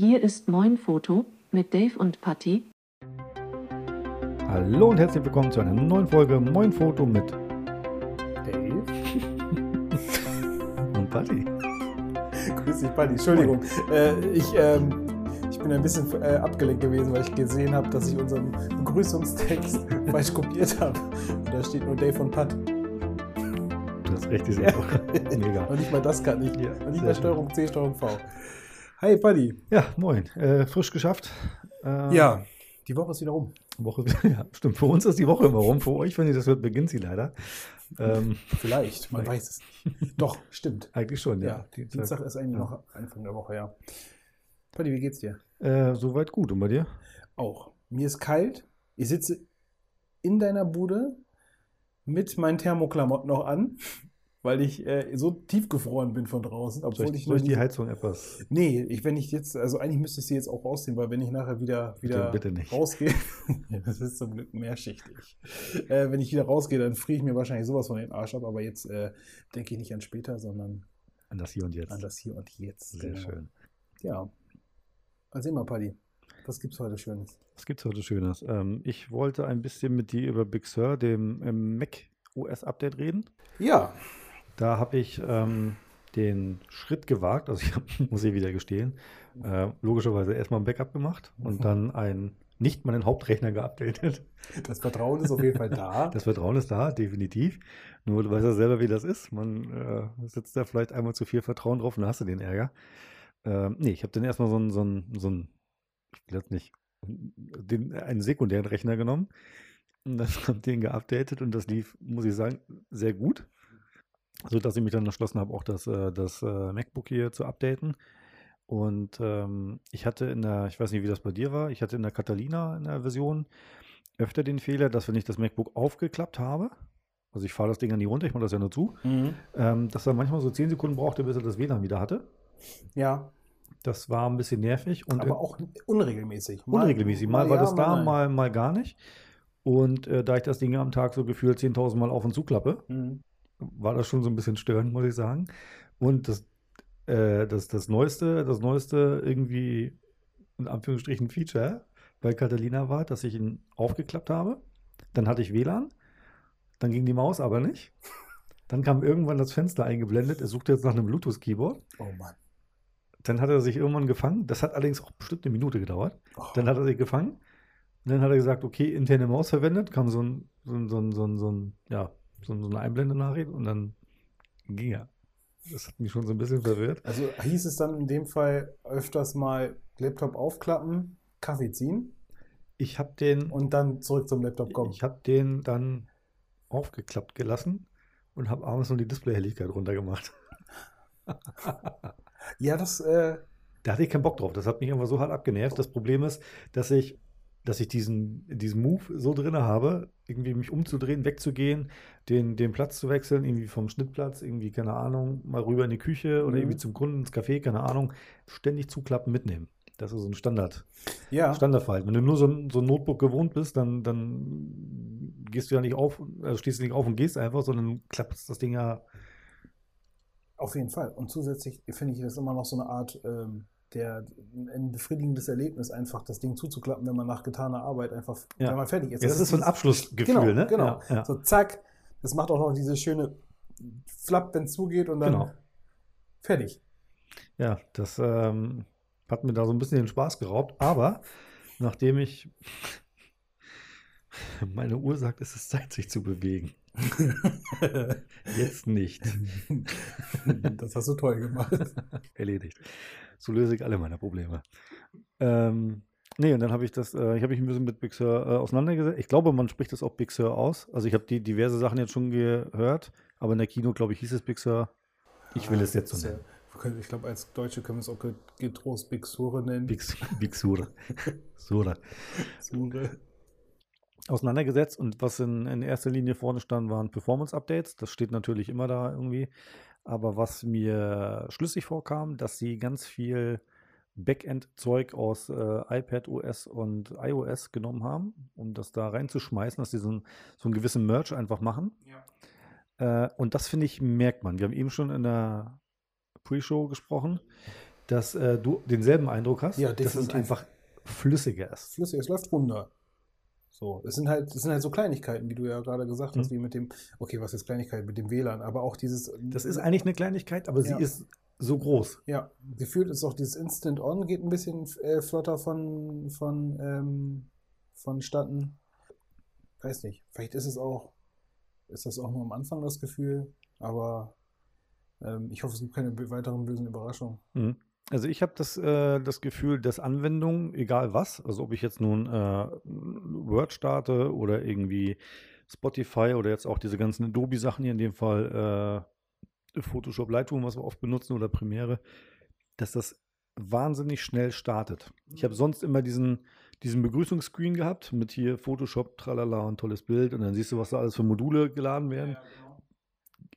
Hier ist Moin Foto mit Dave und Patty. Hallo und herzlich willkommen zu einer neuen Folge Moin Foto mit Dave? und Patty. Grüß dich, Buddy. Entschuldigung. Äh, ich, ähm, ich bin ein bisschen äh, abgelenkt gewesen, weil ich gesehen habe, dass ich unseren Begrüßungstext falsch kopiert habe. Da steht nur Dave und Pat. Du hast recht, diese Ja. Woche. Mega. Und nicht mal das kann ich. Ja, Und nicht mal. Steuerung C, Steuerung V. Hi, Buddy. Ja, moin. Äh, frisch geschafft. Äh, Ja, die Woche ist wieder rum. Woche, ja, stimmt. Für uns ist die Woche immer rum. Für euch, wenn ihr das hört, beginnt sie leider. Ähm, Vielleicht, man weiß es nicht. Doch, stimmt. eigentlich schon, ja. Ja, Dienstag ist eigentlich noch Anfang der Woche, ja. Buddy, wie geht's dir? Äh, soweit gut. Und bei dir? Auch. Mir ist kalt. Ich sitze in deiner Bude mit meinen Thermoklamotten noch an, weil ich äh, so tiefgefroren bin von draußen. Obwohl ich, ich, noch die Heizung etwas? Nee, ich, wenn ich jetzt, also eigentlich müsste ich sie jetzt auch rausziehen, weil wenn ich nachher wieder, wieder bitte nicht. rausgehe, das ist zum Glück mehrschichtig. Äh, wenn ich wieder rausgehe, dann friere ich mir wahrscheinlich sowas von den Arsch ab, aber jetzt äh, denke ich nicht an später, sondern An das Hier und Jetzt. an das Hier und Jetzt. Sehr Genau. schön. Ja. Erzähl mal, Paddy. Was gibt's heute Schönes? Was gibt's heute Schönes? Ähm, ich wollte ein bisschen mit dir über Big Sur, dem ähm, Mac OS Update reden. Ja. Da habe ich ähm, den Schritt gewagt, also ich hab, muss ich wieder gestehen, äh, logischerweise erstmal ein Backup gemacht und dann ein nicht meinen Hauptrechner geupdatet. Das Vertrauen ist auf jeden Fall da. Das Vertrauen ist da, definitiv. Nur du weißt ja selber, wie das ist. Man äh, setzt da vielleicht einmal zu viel Vertrauen drauf und dann hast du den Ärger. Ähm, nee, ich habe dann erstmal so einen, so einen, so einen, ich will jetzt nicht, den, einen sekundären Rechner genommen und dann habe den geupdatet und das lief, muss ich sagen, sehr gut. So dass ich mich dann entschlossen habe, auch das, äh, das äh, MacBook hier zu updaten. Und ähm, ich hatte in der, ich weiß nicht, wie das bei dir war, ich hatte in der Catalina in der Version öfter den Fehler, dass wenn ich das MacBook aufgeklappt habe, also ich fahre das Ding ja nie runter, ich mache das ja nur zu, Mhm. ähm, dass er manchmal so 10 Sekunden brauchte, bis er das WLAN wieder hatte. Ja, Das war ein bisschen nervig und aber auch unregelmäßig. Mal- unregelmäßig. Mal, war ja, das da, nein. mal, mal gar nicht. Und äh, da ich das Ding am Tag so gefühlt 10.000 Mal auf und zu klappe, Mhm. War das schon so ein bisschen störend, muss ich sagen. Und das, äh, das, das neueste, das neueste irgendwie in Anführungsstrichen Feature bei Catalina war, dass ich ihn aufgeklappt habe. Dann hatte ich WLAN, dann ging die Maus aber nicht. Dann kam irgendwann das Fenster eingeblendet. Er suchte jetzt nach einem Bluetooth-Keyboard. Oh Mann. Dann hat er sich irgendwann gefangen. Das hat allerdings auch bestimmt eine Minute gedauert. Oh. Dann hat er sich gefangen. Und dann hat er gesagt, okay, interne Maus verwendet. Kam so ein, so ein, so ein, so ein, so ein ja, so ein- so eine Einblendenachricht und dann ging er. Das hat mich schon so ein bisschen verwirrt. Also hieß es dann in dem Fall öfters mal Laptop aufklappen, Kaffee ziehen Ich habe den, und dann zurück zum Laptop kommen. ich habe den dann aufgeklappt gelassen und habe abends nur die Displayhelligkeit runtergemacht. Ja, das, äh, Da hatte ich keinen Bock drauf. Das hat mich einfach so hart abgenervt. Das Problem ist, dass ich, dass ich diesen, diesen Move so drin habe, irgendwie mich umzudrehen, wegzugehen, den, den Platz zu wechseln, irgendwie vom Schnittplatz, irgendwie, keine Ahnung, mal rüber in die Küche oder Mhm. irgendwie zum Kunden ins Café, keine Ahnung, ständig zuklappen, mitnehmen. Das ist so ein Standard, ja. Standardverhalten. Wenn du nur so ein, so ein Notebook gewohnt bist, dann, dann gehst du ja nicht auf, also stehst du nicht auf und gehst einfach, sondern klappst das Ding ja Auf jeden Fall. Und zusätzlich finde ich das immer noch so eine Art, ähm, der, ein befriedigendes Erlebnis, einfach das Ding zuzuklappen, wenn man nach getaner Arbeit einfach, Ja. wenn man fertig ist. Ja, das ist so ein Abschlussgefühl, genau, ne? Genau. Ja, ja. So zack. Das macht auch noch diese schöne Flapp, wenn es zugeht und dann Genau. fertig. Ja, das ähm, hat mir da so ein bisschen den Spaß geraubt. Aber nachdem ich meine Uhr sagt, es ist Zeit, sich zu bewegen. Jetzt nicht. das hast du toll gemacht. Erledigt. So löse ich alle meine Probleme. Ähm, nee, und dann habe ich das, äh, ich habe mich ein bisschen mit Big Sur äh, auseinandergesetzt. Ich glaube, man spricht das auch Big Sur aus. Also ich habe die diverse Sachen jetzt schon gehört, aber in der Kino, glaube ich, hieß es Big Sur. Ich will es jetzt so nennen. Ich glaube, als Deutsche können wir es auch ge- getrost Big Sure nennen. Big, Big Sur. Sura. Sure. Auseinandergesetzt und was in, in erster Linie vorne stand, waren Performance-Updates. Das steht natürlich immer da irgendwie. Aber was mir schlüssig vorkam, dass sie ganz viel Backend-Zeug aus äh, iPad OS und iOS genommen haben, um das da reinzuschmeißen, dass sie so, ein, so einen gewissen Merch einfach machen. Äh, und das finde ich, merkt man. Wir haben eben schon in der Pre-Show gesprochen, dass äh, du denselben Eindruck hast, Ja, dass es einfach flüssiger ist. flüssig, es läuft runter. So, es sind halt, es sind halt so Kleinigkeiten, wie du ja gerade gesagt hast, Mhm. wie mit dem, okay, was ist Kleinigkeit mit dem WLAN, aber auch dieses. Das ist eigentlich eine Kleinigkeit, aber sie Ja. ist so groß. Ja, gefühlt ist auch dieses Instant On geht ein bisschen äh, flotter von, von, ähm, vonstatten. Weiß nicht, vielleicht ist es auch, ist das auch nur am Anfang das Gefühl, aber ähm, ich hoffe, es gibt keine weiteren bösen Überraschungen. Mhm. Also ich habe das, äh, das Gefühl, dass Anwendungen, egal was, also ob ich jetzt nun äh, Word starte oder irgendwie Spotify oder jetzt auch diese ganzen Adobe-Sachen hier in dem Fall äh, Photoshop Lightroom, was wir oft benutzen oder Premiere, dass das wahnsinnig schnell startet. Ich habe sonst immer diesen, diesen Begrüßungsscreen gehabt mit hier Photoshop, tralala und tolles Bild und dann siehst du, was da alles für Module geladen werden.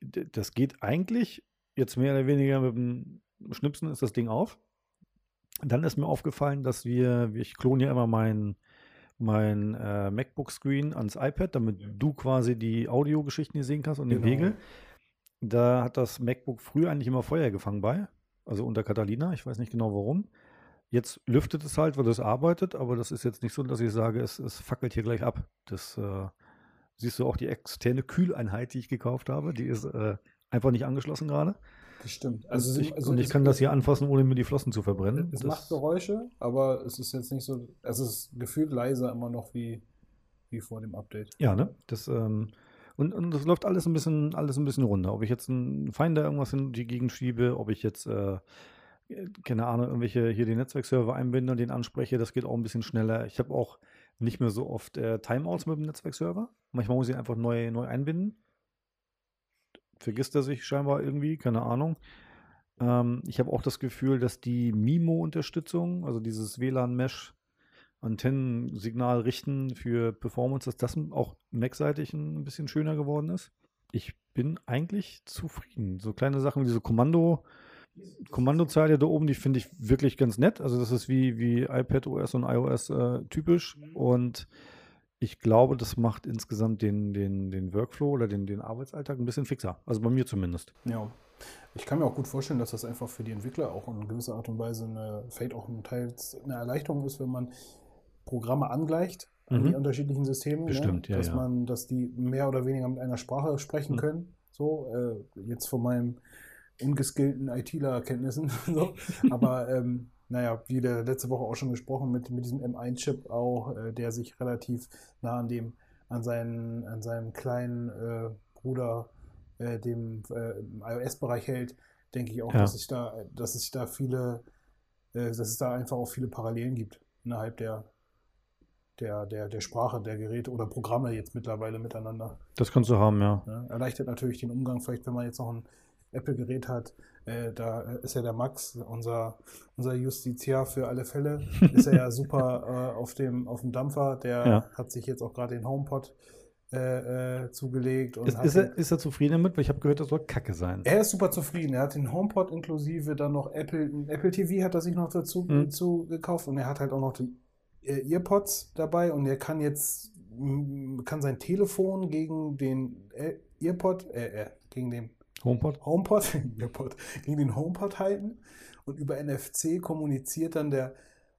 D- Das geht eigentlich jetzt mehr oder weniger mit dem Schnipsen ist das Ding auf. Dann ist mir aufgefallen, dass wir, ich klone ja immer mein, mein äh, MacBook-Screen ans iPad, damit du quasi die Audiogeschichten hier sehen kannst und den Genau. Pegel. Da hat das MacBook früher eigentlich immer Feuer gefangen bei, also unter Catalina, ich weiß nicht genau warum. Jetzt lüftet es halt, weil es arbeitet, aber das ist jetzt nicht so, dass ich sage, es, es fackelt hier gleich ab. Das äh, siehst du auch die externe Kühleinheit, die ich gekauft habe, die ist äh, einfach nicht angeschlossen gerade. Das stimmt. Also sie- ich, und ich kann das hier anfassen, ohne mir die Flossen zu verbrennen. Es das, macht Geräusche, aber es ist jetzt nicht so, es ist gefühlt leiser immer noch wie, wie vor dem Update. Ja, ne? Das, ähm, und, und das läuft alles ein bisschen, alles ein bisschen runter. Ob ich jetzt einen Finder irgendwas in die Gegend schiebe, ob ich jetzt, äh, keine Ahnung, irgendwelche hier den Netzwerkserver einbinde und den anspreche, das geht auch ein bisschen schneller. Ich habe auch nicht mehr so oft äh, Timeouts mit dem Netzwerkserver. Manchmal muss ich ihn einfach neu, neu einbinden. Vergisst er sich scheinbar irgendwie, keine Ahnung. Ähm, ich habe auch das Gefühl, dass die MIMO-Unterstützung, also dieses WLAN-Mesh, Antennensignal richten für Performance, dass das auch Mac-seitig ein bisschen schöner geworden ist. Ich bin eigentlich zufrieden. So kleine Sachen wie diese Kommando, Kommandozeile da oben, die finde ich wirklich ganz nett. Also das ist wie, wie iPad OS und iOS äh, typisch. Und ich glaube, das macht insgesamt den, den, den Workflow oder den, den Arbeitsalltag ein bisschen fixer. Also bei mir zumindest. Ja. Ich kann mir auch gut vorstellen, dass das einfach für die Entwickler auch in gewisser Art und Weise eine, vielleicht auch ein Teils eine Erleichterung ist, wenn man Programme angleicht an Mhm. die unterschiedlichen Systeme. Bestimmt, ne? ja, Dass ja. man, dass die mehr oder weniger mit einer Sprache sprechen Mhm. können. So, äh, jetzt von meinem ungeskillten ITler-Kenntnissen. so. Aber ähm, naja, wie der letzte Woche auch schon gesprochen, mit, mit diesem M1-Chip auch, äh, der sich relativ nah an dem, an seinen, an seinem kleinen äh, Bruder, äh, dem äh, iOS-Bereich hält, denke ich auch, Ja. dass sich da, dass es da viele, äh, dass es da einfach auch viele Parallelen gibt innerhalb der, der, der, der Sprache der Geräte oder Programme jetzt mittlerweile miteinander. Das kannst du haben, ja. Ne? Erleichtert natürlich den Umgang, vielleicht wenn man jetzt noch ein Apple-Gerät hat. Äh, da ist ja der Max, unser, unser Justiziar für alle Fälle, ist er ja super äh, auf, dem, auf dem Dampfer. Der Ja. hat sich jetzt auch gerade den HomePod äh, äh, zugelegt. Und Ist, ist, er, ist er zufrieden damit? Weil ich habe gehört, das soll Kacke sein. er ist super zufrieden. Er hat den HomePod inklusive dann noch Apple, Apple TV hat er sich noch dazu, Mhm. dazu gekauft und er hat halt auch noch die äh, Earpods dabei und er kann jetzt kann sein Telefon gegen den Earpod, äh, äh, gegen den HomePod? HomePod, gegen den HomePod halten und über NFC kommuniziert dann der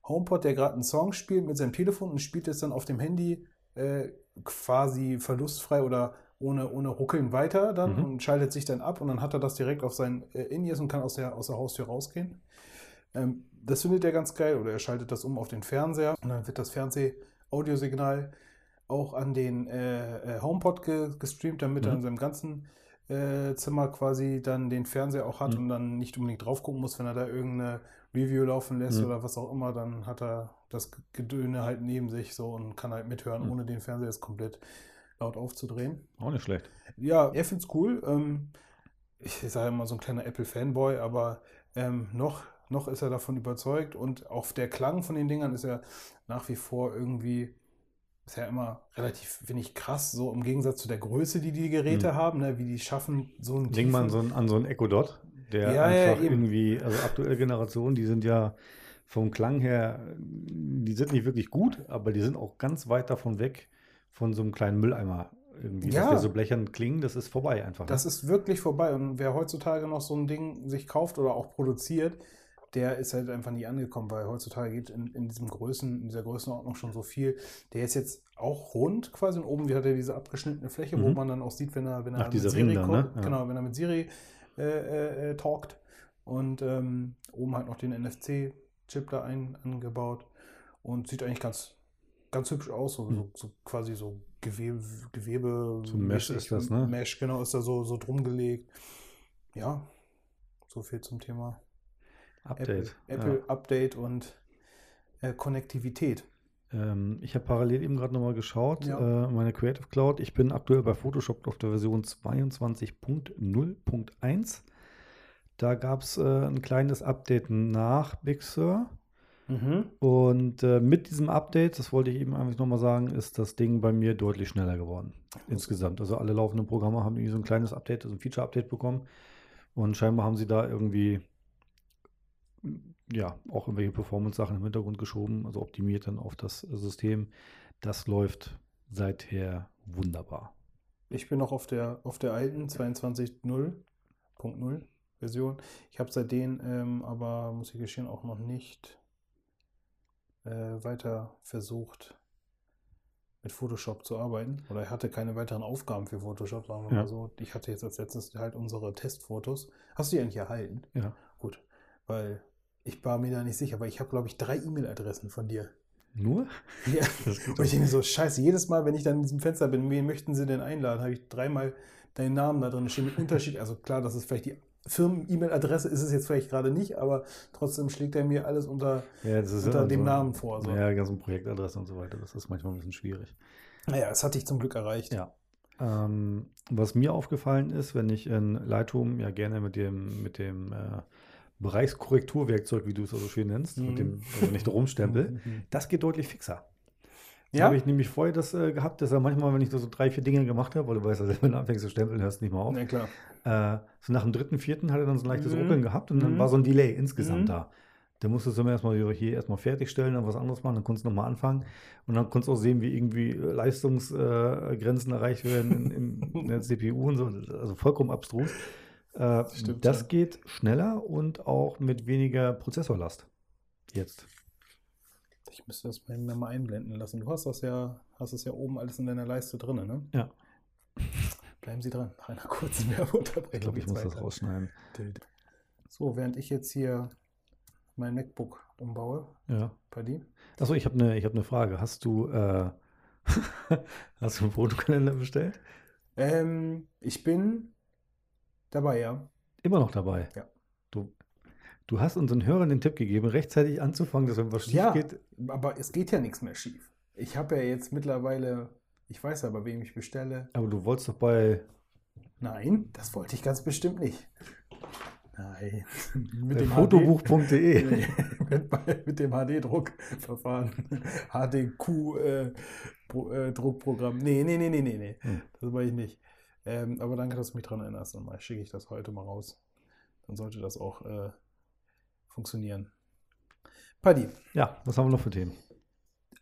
HomePod, der gerade einen Song spielt, mit seinem Telefon und spielt es dann auf dem Handy äh, quasi verlustfrei oder ohne, ohne Ruckeln weiter dann Mhm. und schaltet sich dann ab und dann hat er das direkt auf sein äh, In-Ears und kann aus der, aus der Haustür rausgehen. Ähm, das findet er ganz geil oder er schaltet das um auf den Fernseher und dann wird das Fernseh-Audiosignal auch an den äh, äh, HomePod ge gestreamt, damit er Mhm. in seinem ganzen äh, Zimmer quasi dann den Fernseher auch hat Mhm. und dann nicht unbedingt drauf gucken muss, wenn er da irgendeine Review laufen lässt Mhm. oder was auch immer, dann hat er das Gedöne halt neben sich so und kann halt mithören, Mhm. ohne den Fernseher jetzt komplett laut aufzudrehen. Auch nicht schlecht. Ja, er find's cool. Ähm, ich sage immer so ein kleiner Apple-Fanboy, aber ähm, noch, noch ist er davon überzeugt und auch der Klang von den Dingern ist ja nach wie vor irgendwie, ist ja immer relativ, finde ich, krass, so im Gegensatz zu der Größe, die die Geräte Mhm. haben, ne, wie die schaffen, so einen Denk mal so einen, an so einen Echo Dot, der Ja, ja, einfach eben. irgendwie, also aktuelle Generationen, die sind ja vom Klang her, die sind nicht wirklich gut, aber die sind auch ganz weit davon weg von so einem kleinen Mülleimer irgendwie, Ja. dass der so blechern klingen, das ist vorbei einfach. ne? Das ist wirklich vorbei. Und wer heutzutage noch so ein Ding sich kauft oder auch produziert, der ist halt einfach nie angekommen, weil heutzutage geht in, in diesem Größen, in dieser Größenordnung schon so viel. Der ist jetzt auch rund quasi und oben hat er diese abgeschnittene Fläche, wo Mhm. man dann auch sieht, wenn er, wenn er Ach, mit Siri dann, ne? Ja. genau, wenn er mit Siri äh, äh, äh, talkt und ähm, oben halt noch den NFC-Chip da ein, angebaut und sieht eigentlich ganz, ganz hübsch aus, so, Mhm. so, so quasi so Gewebe, Gewebe So Mesh ist das, ne? Mesh, genau, ist da so, so drum gelegt. Ja, so viel zum Thema Update. Apple, Apple Update und äh, Konnektivität. Ja. Ähm, ich habe parallel eben gerade nochmal geschaut, Ja. äh, meine Creative Cloud. Ich bin aktuell bei Photoshop auf der Version 22.0.1. Da gab es äh, ein kleines Update nach Big Sur. Mhm. Und äh, mit diesem Update, das wollte ich eben einfach nochmal sagen, ist das Ding bei mir deutlich schneller geworden. Insgesamt. Also alle laufenden Programme haben irgendwie so ein kleines Update, also ein Feature-Update bekommen. Und scheinbar haben sie da irgendwie, ja, auch irgendwelche Performance-Sachen im Hintergrund geschoben, also optimiert dann auf das System. Das läuft seither wunderbar. Ich bin noch auf der, auf der alten 22.0.0 Version. Ich habe seitdem ähm, aber, muss ich gestehen, auch noch nicht äh, weiter versucht, mit Photoshop zu arbeiten. Oder ich hatte keine weiteren Aufgaben für Photoshop, sagen wir Ja. mal so. Ich hatte jetzt als letztes halt unsere Testfotos. Hast du die eigentlich erhalten? Ja. Gut, weil ich war mir da nicht sicher, weil ich habe, glaube ich, drei E-Mail-Adressen von dir. Nur? Ja. Und ich denke so, scheiße, jedes Mal, wenn ich dann in diesem Fenster bin, wen möchten sie denn einladen, habe ich dreimal deinen Namen da drin stehen mit Unterschied. Also klar, das ist vielleicht die Firmen-E-Mail-Adresse, ist es jetzt vielleicht gerade nicht, aber trotzdem schlägt er mir alles unter, ja, das ist unter ja dem so- Namen vor. So. Ja, ganzen Projektadressen und so weiter. Das ist manchmal ein bisschen schwierig. Naja, das hatte ich zum Glück erreicht. Ja. Ähm, was mir aufgefallen ist, wenn ich in Lightroom ja gerne mit dem, mit dem äh, Bereichskorrekturwerkzeug, wie du es so schön nennst, Mhm. mit dem, also wenn ich da rumstempel, Mhm. das geht deutlich fixer. Da Ja? habe ich nämlich vorher das äh, gehabt, dass er manchmal, wenn ich da so drei, vier Dinge gemacht habe, weil du weißt ja, wenn du anfängst zu stempeln, hörst du nicht mehr auf. Na klar. Äh, so nach dem dritten, vierten hat er dann so ein leichtes Mhm. Ruckeln gehabt und dann Mhm. war so ein Delay insgesamt Mhm. da. Da musstest du immer erstmal hier erstmal fertigstellen, dann was anderes machen, dann konntest du nochmal anfangen und dann konntest du auch sehen, wie irgendwie äh, Leistungsgrenzen erreicht werden in, in, in der CPU und so. Also vollkommen abstrus. Äh, Stimmt, das ja. geht schneller und auch mit weniger Prozessorlast. Jetzt. Ich müsste das mal, mir mal einblenden lassen. Du hast das ja, hast es ja oben alles in deiner Leiste drin, ne? Ja. Bleiben Sie dran. Nach einer kurzen Werbeunterbrechung. Ich glaube, ich muss das weiter. rausschneiden. So, während ich jetzt hier mein MacBook umbaue, Ja. bei dir. Achso, ich habe eine hab ne Frage. Hast du, äh, hast du einen Fotokalender bestellt? Ähm, ich bin dabei, ja. Immer noch dabei. Ja. Du, du hast unseren Hörern den Tipp gegeben, rechtzeitig anzufangen, dass wenn was schief Ja. geht. Aber es geht ja nichts mehr schief. Ich habe ja jetzt mittlerweile, ich weiß ja, bei wem ich bestelle. Aber du wolltest doch bei, Nein, das wollte ich ganz bestimmt nicht. Nein. Mit bei dem fotobuch.de. Mit, mit dem HD-Druckverfahren. HDQ-Druckprogramm. nee, nee, nee, nee, nee, nee. Hm. Das war ich nicht. Ähm, aber danke, dass du mich dran erinnerst. Dann mal schicke ich das heute mal raus. Dann sollte das auch äh, funktionieren. Paddy, Ja, was haben wir noch für Themen?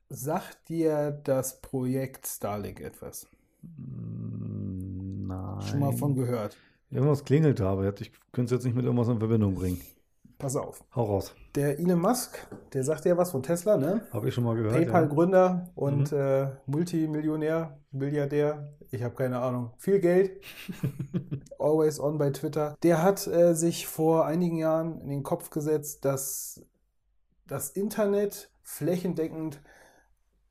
sagt dir das Projekt Starlink etwas? Mm, Nein. Schon mal von gehört. Irgendwas klingelt da, aber ich könnte es jetzt nicht mit irgendwas in Verbindung bringen. Pass auf. Hau raus. Der Elon Musk, der sagt ja was von Tesla, ne? Habe ich schon mal gehört. PayPal-Gründer und Mhm. äh, Multimillionär, Milliardär, ich habe keine Ahnung, viel Geld, always on bei Twitter. Der hat äh, sich vor einigen Jahren in den Kopf gesetzt, dass das Internet flächendeckend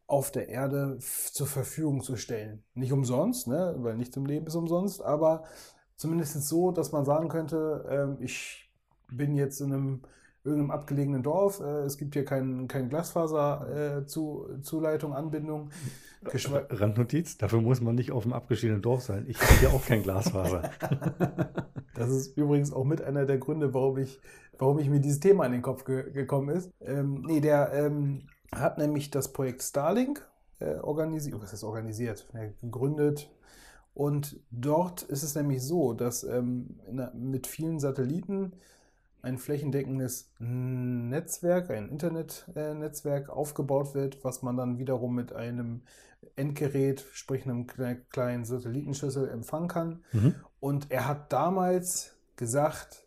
auf der Erde zur Verfügung zu stellen. Nicht umsonst, ne? weil nichts im Leben ist umsonst, aber zumindest so, dass man sagen könnte, ähm, ich bin jetzt in einem irgendeinem abgelegenen Dorf, äh, es gibt hier kein, kein Glasfaser äh, zu, Zuleitung, Anbindung. Geschwe Ja. Randnotiz, dafür muss man nicht auf dem abgeschiedenen Dorf sein. Ich habe ja auch kein Glasfaser. Das ist übrigens auch mit einer der Gründe, warum ich, warum ich mir dieses Thema in den Kopf ge gekommen ist. Ähm, nee, der ähm, hat nämlich das Projekt Starlink äh, organisiert, was heißt organisiert, ja, gegründet. Und dort ist es nämlich so, dass ähm, der, mit vielen Satelliten ein flächendeckendes Netzwerk, ein Internetnetzwerk aufgebaut wird, was man dann wiederum mit einem Endgerät, sprich einem kle- kleinen Satellitenschüssel empfangen kann. Mhm. Und er hat damals gesagt,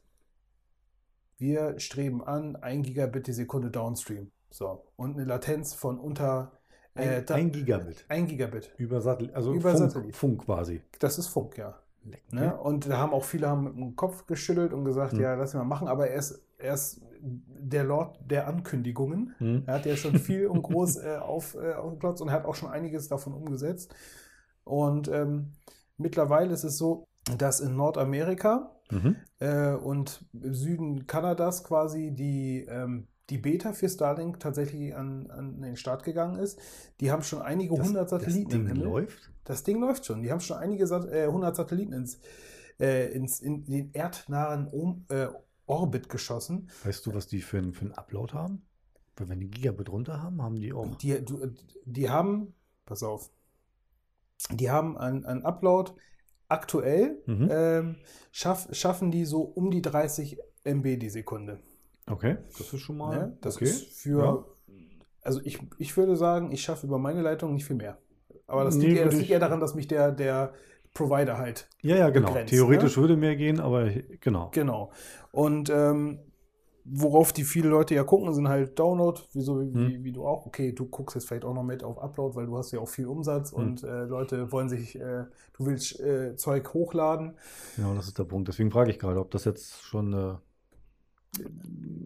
wir streben an 1 Gigabit die Sekunde Downstream. So. Und eine Latenz von unter äh, Ein, da- ein Gigabit. 1 Gigabit. Über Satellit, also Über Funk, Satellit. Funk quasi. Das ist Funk, ja. Okay. Ne? Und da haben auch viele haben mit dem Kopf geschüttelt und gesagt, Hm. ja, lass mal machen, aber er ist, er ist der Lord der Ankündigungen. Hm. Er hat ja schon viel und groß äh, auf, äh, aufgeklotzt und hat auch schon einiges davon umgesetzt. Und ähm, mittlerweile ist es so, dass in Nordamerika Mhm. äh, und im Süden Kanadas quasi die, ähm, die Beta für Starlink tatsächlich an, an den Start gegangen ist. Die haben schon einige hundert Satelliten Das Ding im Himmel. läuft. Das Ding läuft schon. Die haben schon einige äh, 100 Satelliten ins, äh, ins, in den erdnahen um, äh, Orbit geschossen. Weißt du, was die für, einen- für einen Upload haben? Weil wenn die Gigabit runter haben, haben die auch. Die, du, die haben, pass auf, die haben einen, einen Upload aktuell, Mhm. ähm, schaff, schaffen die so um die 30 MB die Sekunde. Okay, das ist schon mal. Ne? Das okay. ist für, Ja. also ich, ich würde sagen, ich schaffe über meine Leitung nicht viel mehr. Aber das, Nee, liegt, eher, das liegt eher daran, dass mich der, der Provider halt Ja, ja, genau. begrenzt, Theoretisch ne? würde mehr gehen, aber genau. Genau. Und ähm, worauf die viele Leute ja gucken, sind halt Download, wie, so, wie, Hm. wie du auch. Okay, du guckst jetzt vielleicht auch noch mit auf Upload, weil du hast ja auch viel Umsatz Hm. und äh, Leute wollen sich, äh, du willst äh, Zeug hochladen. Genau, das ist der Punkt. Deswegen frage ich gerade, ob das jetzt schon eine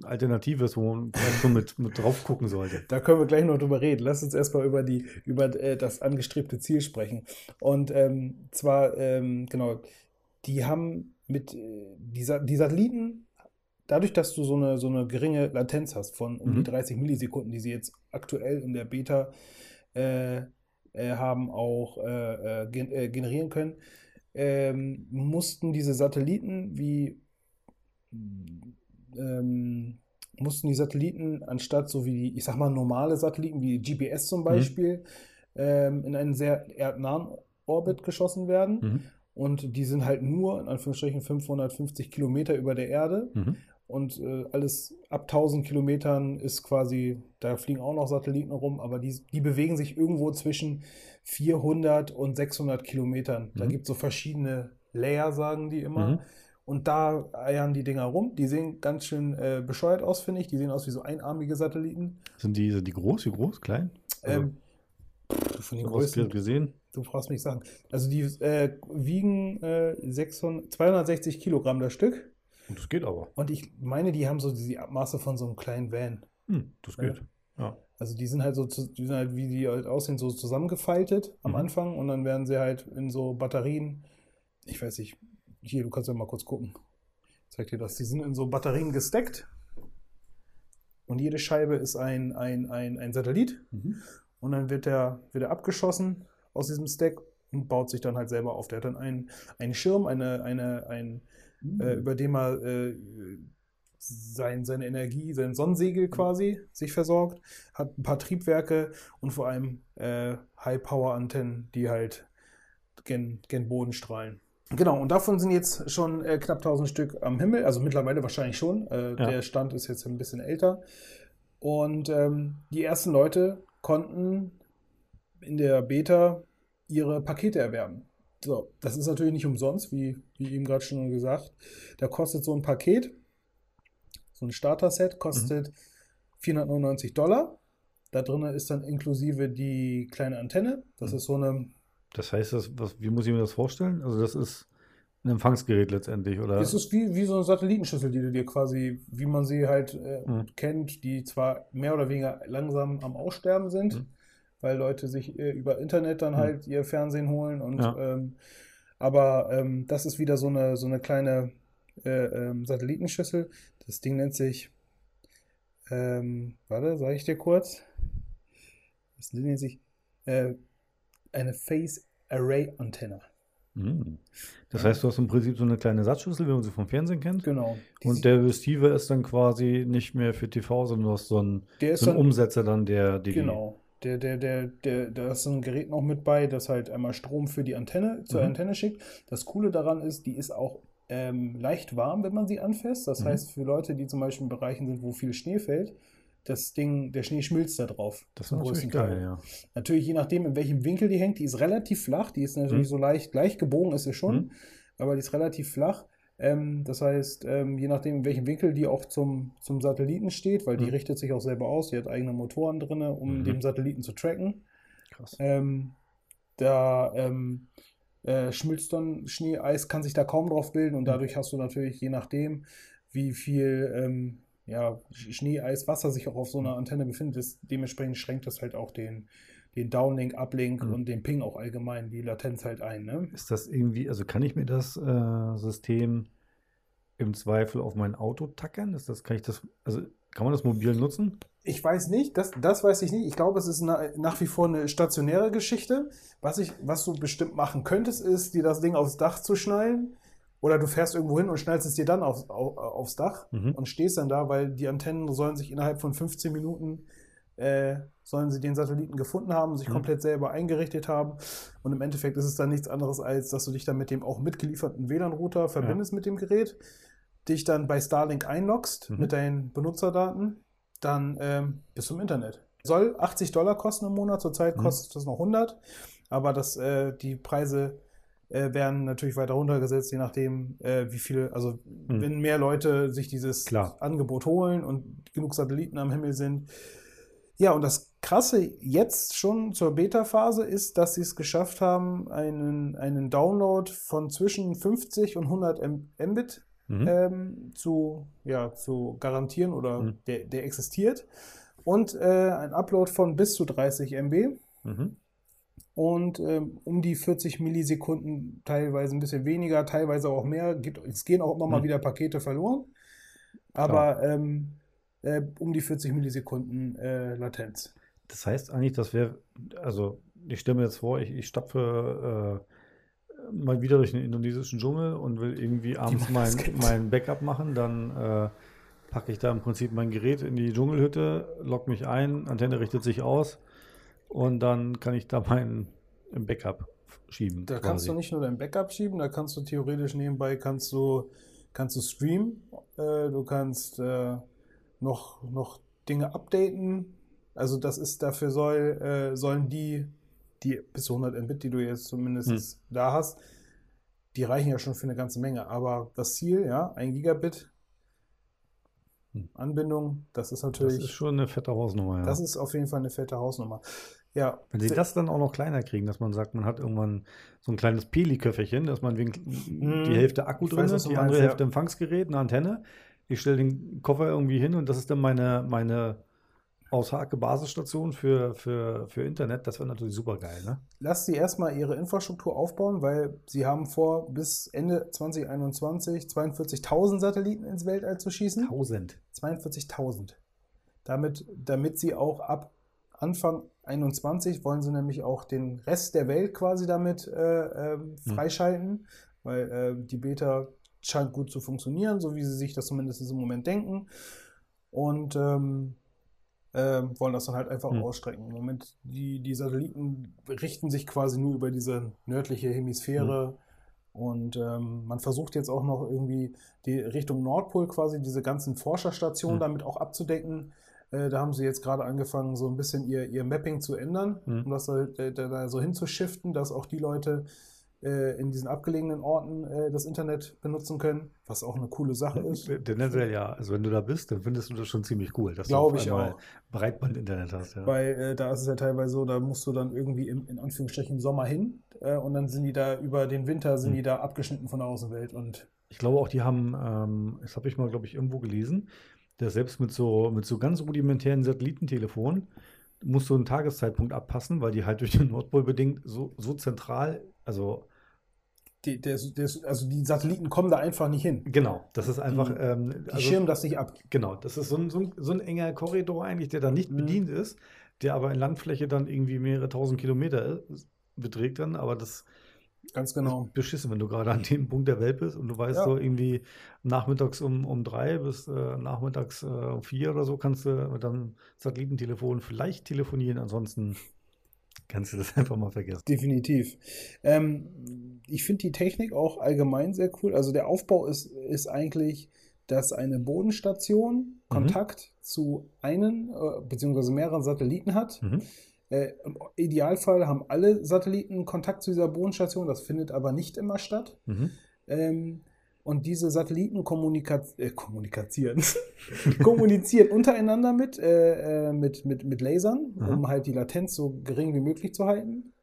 Alternative ist, wo man vielleicht so mit, mit drauf gucken sollte. Da können wir gleich noch drüber reden. Lass uns erstmal über, die, über äh, das angestrebte Ziel sprechen. Und ähm, zwar, ähm, genau, die haben mit äh, die, Sa- die Satelliten, dadurch, dass du so eine, so eine geringe Latenz hast von um Mhm. die 30 Millisekunden, die sie jetzt aktuell in der Beta äh, äh, haben, auch äh, gen generieren können, ähm, mussten diese Satelliten wie ähm, mussten die Satelliten anstatt so wie, ich sag mal, normale Satelliten wie GPS zum Beispiel ähm, in einen sehr erdnahen Orbit geschossen werden. Mhm. Und die sind halt nur, in Anführungsstrichen, 550 Kilometer über der Erde. Mhm. Und äh, alles ab 1000 Kilometern ist quasi, da fliegen auch noch Satelliten rum, aber die, die bewegen sich irgendwo zwischen 400 und 600 Kilometern. Da Mhm. gibt es so verschiedene Layer, sagen die immer. Und da eiern die Dinger rum. Die sehen ganz schön äh, bescheuert aus, finde ich. Die sehen aus wie so einarmige Satelliten. Sind die, sind die groß? Wie groß? Klein? Also, Ähm, pff, von den Größen, gesehen? du fragst mich Sachen. Also die äh, wiegen äh, 600, 260 Kilogramm das Stück. Und das geht aber. Und ich meine, die haben so die Abmaße von so einem kleinen Van. Hm, das geht. Ja. Also die sind halt so, die sind halt, wie die halt aussehen, so zusammengefaltet am Mhm. Anfang und dann werden sie halt in so Batterien, ich weiß nicht, hier, du kannst ja mal kurz gucken. Ich zeig dir das. Die sind in so Batterien gesteckt und jede Scheibe ist ein, ein, ein, ein Satellit Mhm. und dann wird der, wird er abgeschossen aus diesem Stack und baut sich dann halt selber auf. Der hat dann einen, einen Schirm, eine, eine, ein, äh, über dem er äh, sein, seine Energie, sein Sonnensegel quasi sich versorgt, hat ein paar Triebwerke und vor allem äh, High-Power-Antennen, die halt gen, gen Boden strahlen. Genau, und davon sind jetzt schon äh, knapp 1000 Stück am Himmel, also mittlerweile wahrscheinlich schon. Äh, Ja. Der Stand ist jetzt ein bisschen älter. Und ähm, die ersten Leute konnten in der Beta ihre Pakete erwerben. So, das ist natürlich nicht umsonst, wie, wie eben gerade schon gesagt. Da kostet so ein Paket, so ein Starter-Set, kostet 499 Dollar. Da drin ist dann inklusive die kleine Antenne. Das Mhm. ist so eine, Das heißt, das, was, wie muss ich mir das vorstellen? Also das ist ein Empfangsgerät letztendlich, oder? es ist wie, wie so eine Satellitenschüssel, die du dir quasi, wie man sie halt äh, Mhm. kennt, die zwar mehr oder weniger langsam am Aussterben sind, Mhm. weil Leute sich äh, über Internet dann Mhm. halt ihr Fernsehen holen und Ja. ähm, aber ähm, das ist wieder so eine, so eine kleine äh, ähm, Satellitenschüssel. Das Ding nennt sich, ähm, warte, sage ich dir kurz. Das nennt sich äh, eine Phase Array Antenne. Mhm. Das heißt, du hast im Prinzip so eine kleine Satzschüssel, wie man sie vom Fernsehen kennt. Genau. Und der Receiver ist dann quasi nicht mehr für TV, sondern du hast so einen, so einen Umsetzer dann, der die. Genau. Der, der, der, der, da ist ein Gerät noch mit bei, das halt einmal Strom für die Antenne zur Mhm. Antenne schickt. Das Coole daran ist, die ist auch ähm, leicht warm, wenn man sie anfasst. Das Mhm. heißt, für Leute, die zum Beispiel in Bereichen sind, wo viel Schnee fällt, das Ding, der Schnee schmilzt da drauf. Das ist natürlich größten Teil. geil, ja. Natürlich, je nachdem, in welchem Winkel die hängt, die ist relativ flach. Die ist natürlich Mhm. so leicht, leicht gebogen ist sie schon, Mhm. aber die ist relativ flach. Ähm, das heißt, ähm, je nachdem, in welchem Winkel die auch zum, zum Satelliten steht, weil die Mhm. richtet sich auch selber aus, die hat eigene Motoren drin, um Mhm. den Satelliten zu tracken. Krass. Ähm, da ähm, äh, schmilzt dann Schnee, Eis kann sich da kaum drauf bilden und dadurch hast du natürlich, je nachdem, wie viel ähm, ja, Sch- Schnee, Eis, Wasser sich auch auf so einer Antenne befindet, ist, dementsprechend schränkt das halt auch den, den Downlink, Uplink Mhm. und den Ping auch allgemein, die Latenz halt ein. Ne? Ist das irgendwie, also kann ich mir das äh, System im Zweifel auf mein Auto tackern? Ist das, kann ich das, also kann man das mobil nutzen? Ich weiß nicht, das, das weiß ich nicht. Ich glaube, es ist na, nach wie vor eine stationäre Geschichte. Was, ich, was du bestimmt machen könntest, ist, dir das Ding aufs Dach zu schnallen. Oder du fährst irgendwo hin und schnallst es dir dann aufs, au, aufs Dach Mhm. und stehst dann da, weil die Antennen sollen sich innerhalb von 15 Minuten äh, sollen sie den Satelliten gefunden haben, sich Mhm. komplett selber eingerichtet haben. Und im Endeffekt ist es dann nichts anderes, als dass du dich dann mit dem auch mitgelieferten WLAN-Router verbindest mit dem Gerät, dich dann bei Starlink einloggst Mhm. mit deinen Benutzerdaten, dann ähm, bist du im Internet. Soll 80 Dollar kosten im Monat, zurzeit Mhm. kostet das noch 100, aber das, äh, die Preise äh, werden natürlich weiter runtergesetzt, je nachdem, äh, wie viele, also wenn mehr Leute sich dieses Mhm. Klar. Angebot holen und genug Satelliten am Himmel sind. Ja, und das Krasse jetzt schon zur Beta-Phase ist, dass sie es geschafft haben, einen, einen Download von zwischen 50 und 100 M Mbit Mhm. ähm, zu, ja, zu garantieren oder Mhm. der, der existiert. Und äh, ein Upload von bis zu 30 MB Mhm. Und ähm, um die 40 Millisekunden, teilweise ein bisschen weniger, teilweise auch mehr. Gibt, es gehen auch immer mal Mhm. wieder Pakete verloren, aber ähm, äh, um die 40 Millisekunden äh, Latenz. Das heißt eigentlich, das wäre, also ich stelle mir jetzt vor, ich, ich stapfe äh, mal wieder durch den indonesischen Dschungel und will irgendwie abends mein, mein Backup machen, dann äh, packe ich da im Prinzip mein Gerät in die Dschungelhütte, log mich ein, Antenne richtet sich aus und dann kann ich da mein Backup schieben. Da kannst du quasi. nicht nur dein Backup schieben, da kannst du theoretisch nebenbei kannst du, kannst du streamen, äh, du kannst äh, noch, noch Dinge updaten. Also das ist dafür soll, äh, sollen die, die bis zu 100 Mbit, die du jetzt zumindest Hm. da hast, die reichen ja schon für eine ganze Menge. Aber das Ziel, ja, ein Gigabit Hm. Anbindung, das ist Das natürlich, ist schon eine fette Hausnummer, ja. das ist auf jeden Fall eine fette Hausnummer. Ja, Wenn sie das dann auch noch kleiner kriegen, dass man sagt, man hat irgendwann so ein kleines Peli-Köfferchen, dass man wegen die Hälfte Akku drin weiß, ist, die andere ja. Hälfte Empfangsgerät, eine Antenne. Ich stelle den Koffer irgendwie hin und das ist dann meine, meine autarke Basisstation für, für, für Internet. Das wäre natürlich super geil, ne? Lass sie erstmal ihre Infrastruktur aufbauen, weil sie haben vor, bis Ende 2021 42.000 Satelliten ins Weltall zu schießen. 1000. 42.000. Damit, damit sie auch ab Anfang 21 wollen sie nämlich auch den Rest der Welt quasi damit äh, Hm. freischalten, weil äh, die Beta scheint gut zu funktionieren, so wie sie sich das zumindest im Moment denken. Und ähm, ähm, wollen das dann halt einfach Hm. ausstrecken. Im Moment, die, die Satelliten richten sich quasi nur über diese nördliche Hemisphäre. Und ähm, man versucht jetzt auch noch irgendwie die Richtung Nordpol quasi diese ganzen Forscherstationen Hm. damit auch abzudecken. Äh, da haben sie jetzt gerade angefangen, so ein bisschen ihr, ihr Mapping zu ändern, Hm. um das halt, äh, da, da so hinzuschiften, dass auch die Leute äh, in diesen abgelegenen Orten äh, das Internet benutzen können, was auch eine coole Sache ist. Tendenziell ja. Also wenn du da bist, dann findest du das schon ziemlich cool, dass Glaube du auf einmal. Breitband-Internet hast. Ja. Weil äh, da ist es ja teilweise so, da musst du dann irgendwie im, in Anführungsstrichen im Sommer hin und dann sind die da über den Winter sind Hm. die da abgeschnitten von der Außenwelt und Ich glaube auch, die haben, ähm, das habe ich mal, glaube ich, irgendwo gelesen, dass selbst mit so, mit so ganz rudimentären Satellitentelefonen musst du einen Tageszeitpunkt abpassen, weil die halt durch den Nordpol bedingt so, so zentral, also die, der, der, also die Satelliten kommen da einfach nicht hin. genau, das ist einfach, Die- ähm, Die also, schirmen das nicht ab. genau, das ist so ein, so ein, so ein enger Korridor eigentlich, der da nicht Mhm. bedient ist, der aber in Landfläche dann irgendwie mehrere tausend Kilometer ist, beträgt dann, aber das Ganz genau. beschissen, wenn du gerade an dem Punkt der Welt bist und du weißt Ja. so irgendwie nachmittags um, um drei bis äh, nachmittags äh, um vier oder so kannst du mit deinem Satellitentelefon vielleicht telefonieren, ansonsten kannst du das einfach mal vergessen. Definitiv. Ähm, ich finde die Technik auch allgemein sehr cool. Also der Aufbau ist, ist eigentlich, dass eine Bodenstation Kontakt zu einem äh, beziehungsweise mehreren Satelliten hat. Mhm. Äh, Im Idealfall haben alle Satelliten Kontakt zu dieser Bodenstation. Das findet aber nicht immer statt. Mhm. Ähm, Und diese Satelliten äh, kommunizieren, kommunizieren untereinander mit, äh, äh, mit, mit, mit Lasern, Aha. um halt die Latenz so gering wie möglich zu halten.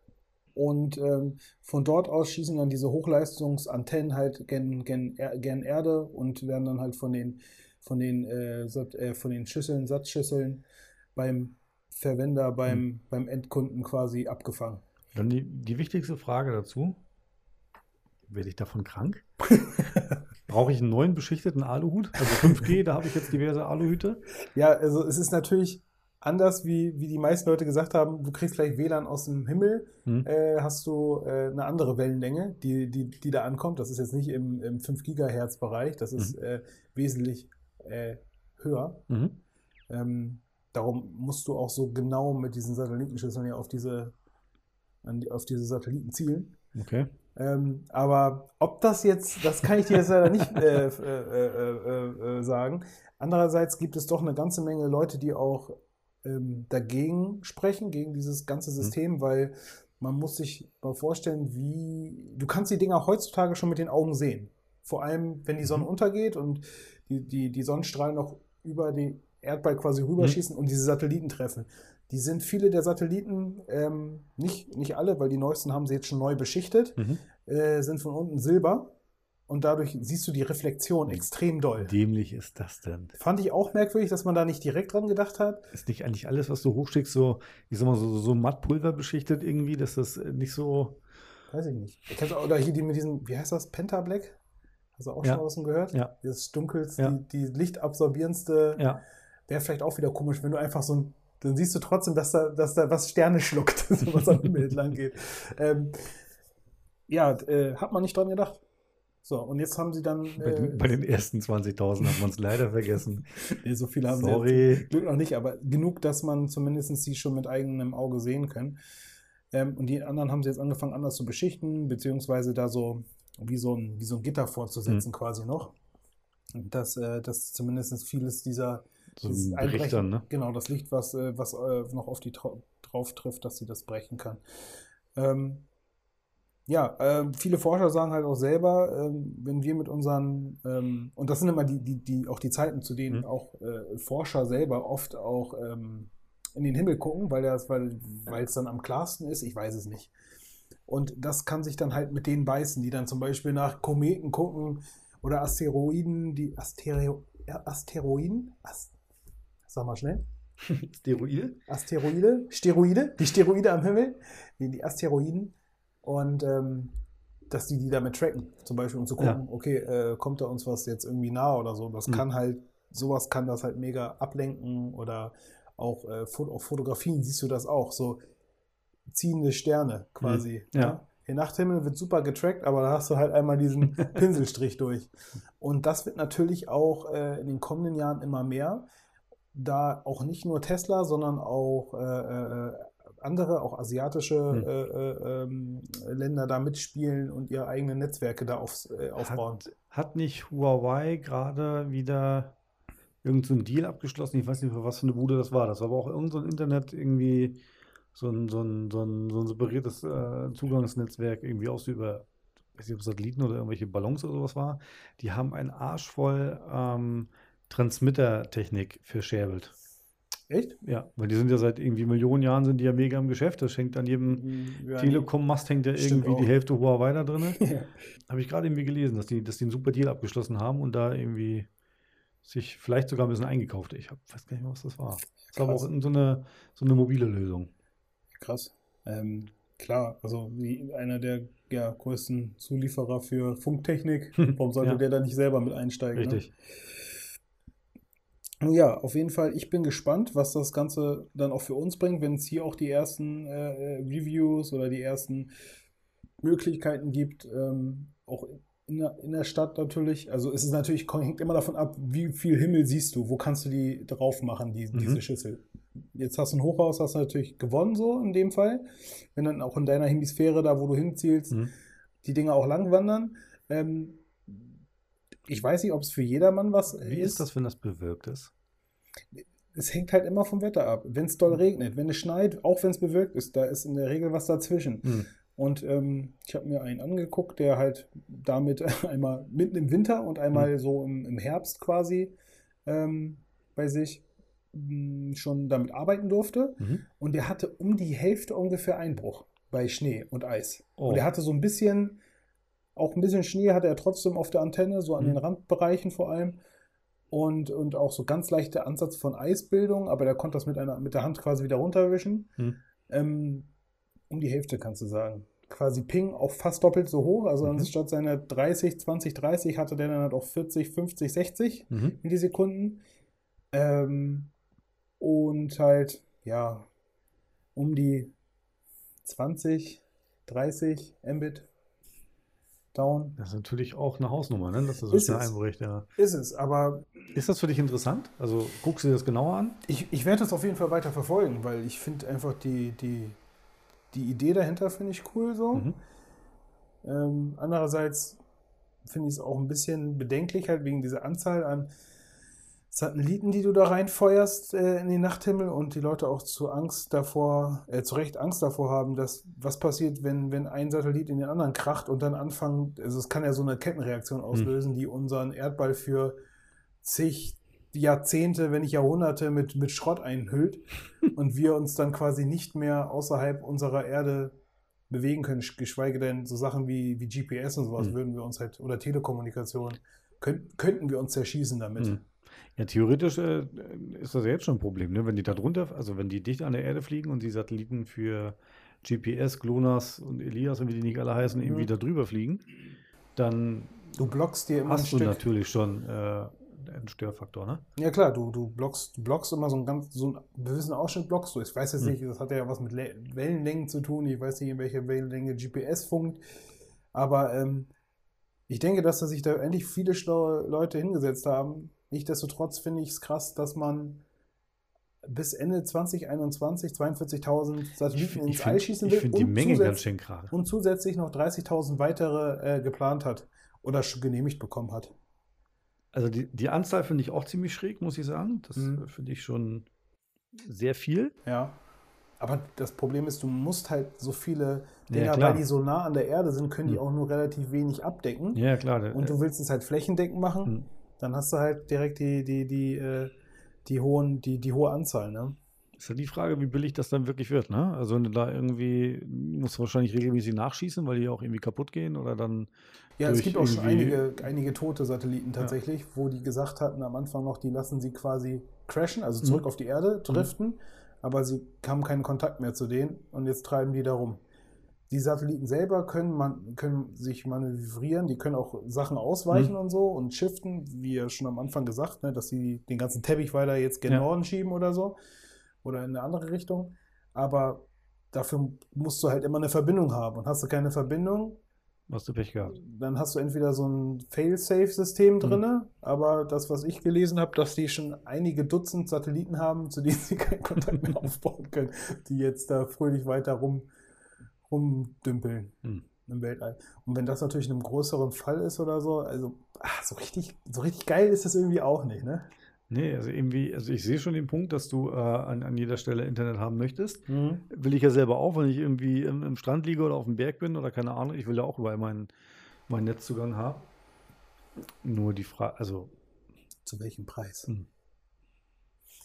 Und ähm, von dort aus schießen dann diese Hochleistungsantennen halt gen, gen, Er- gen Erde und werden dann halt von den, von den, äh, Sat- äh, von den Schüsseln, Satzschüsseln beim Verwender, beim, beim Endkunden quasi abgefangen. Dann die, die wichtigste Frage dazu. Werde ich davon krank? Brauche ich einen neuen beschichteten Aluhut? Also 5G, da habe ich jetzt diverse Aluhüte. Ja, also es ist natürlich anders, wie, wie die meisten Leute gesagt haben, du kriegst vielleicht WLAN aus dem Himmel, Hm. äh, hast du äh, eine andere Wellenlänge, die, die, die da ankommt. Das ist jetzt nicht im, im 5 Gigahertz Bereich, das ist äh, wesentlich äh, höher. Mhm. Ähm, darum musst du auch so genau mit diesen Satellitenschüsseln ja auf diese, die, auf diese Satelliten zielen. Okay. Ähm, aber ob das jetzt, das kann ich dir jetzt leider nicht äh, äh, äh, äh, äh, sagen. Andererseits gibt es doch eine ganze Menge Leute, die auch ähm, dagegen sprechen, gegen dieses ganze System, weil man muss sich mal vorstellen, wie du kannst die Dinger heutzutage schon mit den Augen sehen. Vor allem, wenn die Sonne Mhm. untergeht und die, die, die Sonnenstrahlen noch über den Erdball quasi rüberschießen und diese Satelliten treffen. Die sind viele der Satelliten, ähm, nicht, nicht alle, weil die neuesten haben sie jetzt schon neu beschichtet, Mhm. äh, sind von unten Silber und dadurch siehst du die Reflexion extrem doll. Dämlich ist das denn? Fand ich auch merkwürdig, dass man da nicht direkt dran gedacht hat. Ist nicht eigentlich alles, was du hochschickst, so, ich sag mal, so, so Mattpulver beschichtet irgendwie, dass das äh, nicht so. Weiß ich nicht. Ich auch- Oder hier die mit diesem, wie heißt das, Pentablack? Hast du auch Ja. schon von gehört? Ja. Dieses dunkelste, Ja. die, die lichtabsorbierendste. Ja. Wäre vielleicht auch wieder komisch, wenn du einfach so ein. Dann siehst du trotzdem, dass da, dass da was Sterne schluckt, was am Himmel entlang geht. Ähm, ja, äh, hat man nicht dran gedacht. So, und jetzt haben sie dann. Bei, den, äh, bei den ersten 20.000 hat man es leider vergessen. nee, so viele haben sie Sorry. jetzt Glück noch nicht, aber genug, dass man zumindest sie schon mit eigenem Auge sehen kann. Ähm, und die anderen haben sie jetzt angefangen, anders zu beschichten, beziehungsweise da so wie so ein, wie so ein Gitter vorzusetzen, quasi noch. Dass, äh, dass zumindest vieles dieser dieses Einbrechen- ne? Genau, das Licht, was, äh, was äh, noch auf die drauf trifft, dass sie das brechen kann. Ähm, ja, ähm, viele Forscher sagen halt auch selber, ähm, wenn wir mit unseren, ähm, und das sind immer die, die, die, auch die Zeiten, zu denen Mhm. auch äh, Forscher selber oft auch ähm, in den Himmel gucken, weil das, weil, weil es dann am klarsten ist, ich weiß es nicht. Und das kann sich dann halt mit denen beißen, die dann zum Beispiel nach Kometen gucken oder Asteroiden, die Astereo, ja, Asteroiden, Ast, sag mal schnell. Steroide? Asteroide, Steroide, die Steroide am Himmel, die, die Asteroiden und ähm, dass die die damit tracken, zum Beispiel um zu gucken, okay, äh, kommt da uns was jetzt irgendwie nah oder so. Das Mhm. kann halt, sowas kann das halt mega ablenken oder auch äh, auf Fotografien siehst du das auch, so ziehende Sterne quasi. Ja. ne? Der Nachthimmel wird super getrackt, aber da hast du halt einmal diesen Pinselstrich durch. Und das wird natürlich auch äh, in den kommenden Jahren immer mehr, da auch nicht nur Tesla, sondern auch äh, äh, andere, auch asiatische Hm. äh, äh, ähm, Länder da mitspielen und ihre eigenen Netzwerke da aufs, äh, aufbauen. Hat, hat nicht Huawei gerade wieder irgendeinen so Deal abgeschlossen? Ich weiß nicht, für was für eine Bude das war. Das war aber auch irgendein so ein Internet irgendwie so ein, so ein, so ein, so ein separiertes äh, Zugangsnetzwerk irgendwie aus über, weiß nicht, ob Satelliten oder irgendwelche Ballons oder sowas war. Die haben einen Arsch voll ähm, Transmittertechnik verscherbelt. Echt? Ja, weil die sind ja seit irgendwie Millionen Jahren sind die ja mega im Geschäft. Das schenkt an jedem Ja, Telekom-Mast hängt ja irgendwie die auch. Hälfte Huawei da drin. Ja. Habe ich gerade irgendwie gelesen, dass die, dass die einen super Deal abgeschlossen haben und da irgendwie sich vielleicht sogar ein bisschen eingekauft. Ich hab, weiß gar nicht mehr, was das war. Das war aber auch so eine, so eine mobile Lösung. Krass. Ähm, klar, also wie einer der ja, größten Zulieferer für Funktechnik. Warum sollte Ja. der da nicht selber mit einsteigen? Richtig. Ne? Ja, auf jeden Fall, ich bin gespannt, was das Ganze dann auch für uns bringt, wenn es hier auch die ersten äh, äh, Reviews oder die ersten Möglichkeiten gibt, ähm, auch in der, in der Stadt natürlich. Also es ist natürlich, hängt immer davon ab, wie viel Himmel siehst du, wo kannst du die drauf machen, die, Mhm. diese Schüssel. Jetzt hast du ein Hochhaus, hast du natürlich gewonnen, so in dem Fall. Wenn dann auch in deiner Hemisphäre, da wo du hinzielst, Mhm. die Dinger auch lang wandern. Ähm, ich weiß nicht, ob es für jedermann was Wie ist das, wenn das bewölkt ist? es hängt halt immer vom Wetter ab. Wenn es doll regnet, wenn es schneit, auch wenn es bewölkt ist, da ist in der Regel was dazwischen. Hm. Und ähm, ich habe mir einen angeguckt, der halt damit einmal mitten im Winter und einmal Mhm. so im, im Herbst quasi ähm, bei sich mh, schon damit arbeiten durfte. Mhm. Und der hatte um die Hälfte ungefähr Einbruch bei Schnee und Eis. Oh. Und er hatte so ein bisschen, auch ein bisschen Schnee hatte er trotzdem auf der Antenne, so an Mhm. den Randbereichen vor allem. Und, und auch so ganz leichter Ansatz von Eisbildung, aber der konnte das mit, einer, mit der Hand quasi wieder runterwischen. Mhm. Ähm, um die Hälfte kannst du sagen. Quasi Ping auch fast doppelt so hoch. Also Mhm. anstatt seiner 30, 20, 30 hatte der dann halt auch 40, 50, 60 Mhm. Millisekunden. Ähm, und halt, ja, um die 20, 30 Mbit down. Das ist natürlich auch eine Hausnummer, ne? dass du so Ist es. einbricht. Ja. Ist es, aber Ist das für dich interessant? Also guckst du dir das genauer an? ich, ich werde das auf jeden Fall weiter verfolgen, weil ich finde einfach die, die, die Idee dahinter finde ich cool so. Mhm. Ähm, andererseits finde ich es auch ein bisschen bedenklich, halt wegen dieser Anzahl an Satelliten, die du da reinfeuerst äh, in den Nachthimmel und die Leute auch zu Angst davor, äh, zu Recht Angst davor haben, dass was passiert, wenn, wenn ein Satellit in den anderen kracht und dann anfangen, also es kann ja so eine Kettenreaktion auslösen, die unseren Erdball für zig Jahrzehnte, wenn nicht Jahrhunderte mit, mit Schrott einhüllt und wir uns dann quasi nicht mehr außerhalb unserer Erde bewegen können, geschweige denn so Sachen wie, wie GPS und sowas Mhm. würden wir uns halt, oder Telekommunikation, könnt, könnten wir uns zerschießen damit. Mhm. Ja, theoretisch äh, ist das ja jetzt schon ein Problem, ne? Wenn die da drunter, also wenn die dicht an der Erde fliegen und die Satelliten für GPS, GLONASS und Elias und wie die nicht alle heißen, Mhm. irgendwie da drüber fliegen, dann Du blockst dir immer ein hast du Stück. natürlich schon äh, einen Störfaktor, ne? Ja klar, du, du blockst, du blockst immer so einen ganz, so einen gewissen Ausschnitt blockst du. Ich weiß jetzt Hm. nicht, das hat ja was mit Le Wellenlängen zu tun. Ich weiß nicht, in welcher Wellenlänge GPS funkt. Aber ähm, ich denke, dass da sich da endlich viele schlaue Leute hingesetzt haben. Nichtsdestotrotz finde ich es krass, dass man bis Ende 2021 42.000 Satelliten ins All finde schießen ich will find die und, Menge ganz schön gerade. und zusätzlich noch 30.000 weitere äh, geplant hat oder genehmigt bekommen hat. Also die, die Anzahl finde ich auch ziemlich schräg, muss ich sagen. Das Mhm. äh, finde ich schon sehr viel. Ja. Aber das Problem ist, du musst halt so viele Ja, Dinger, klar. weil die so nah an der Erde sind, können die Hm. auch nur relativ wenig abdecken. Ja, klar. Und du willst es halt flächendeckend machen, Hm. Dann hast du halt direkt die, die, die, äh, die, hohen, die, die hohe Anzahl, ne? Ist ja die Frage, wie billig das dann wirklich wird, ne? Also wenn du da irgendwie, musst du wahrscheinlich regelmäßig nachschießen, weil die auch irgendwie kaputt gehen oder dann Ja, es gibt auch schon einige, einige tote Satelliten tatsächlich, wo die gesagt hatten am Anfang noch, die lassen sie quasi crashen, also zurück Mhm. auf die Erde driften, aber sie haben keinen Kontakt mehr zu denen und jetzt treiben die da rum. Die Satelliten selber können, man, können sich manövrieren, die können auch Sachen ausweichen Mhm. und so und shiften, wie ja schon am Anfang gesagt, ne, dass sie den ganzen Teppich weiter jetzt gen Ja. Norden schieben oder so oder in eine andere Richtung. Aber dafür musst du halt immer eine Verbindung haben und hast du keine Verbindung, hast du Pech gehabt. dann hast du entweder so ein Fail-Safe-System drinne, aber das, was ich gelesen habe, dass die schon einige Dutzend Satelliten haben, zu denen sie keinen Kontakt mehr aufbauen können, die jetzt da fröhlich weiter rum, rumdümpeln Hm. im Weltall. Und wenn das natürlich in einem größeren Fall ist oder so, also ach, so richtig, so richtig geil ist das irgendwie auch nicht, ne? Nee, also irgendwie, also ich sehe schon den Punkt, dass du äh, an, an jeder Stelle Internet haben möchtest. Will ich ja selber auch, wenn ich irgendwie im, im Strand liege oder auf dem Berg bin oder keine Ahnung. Ich will ja auch überall meinen, meinen Netzzugang haben. Nur die Frage, also, Zu welchem Preis? Hm.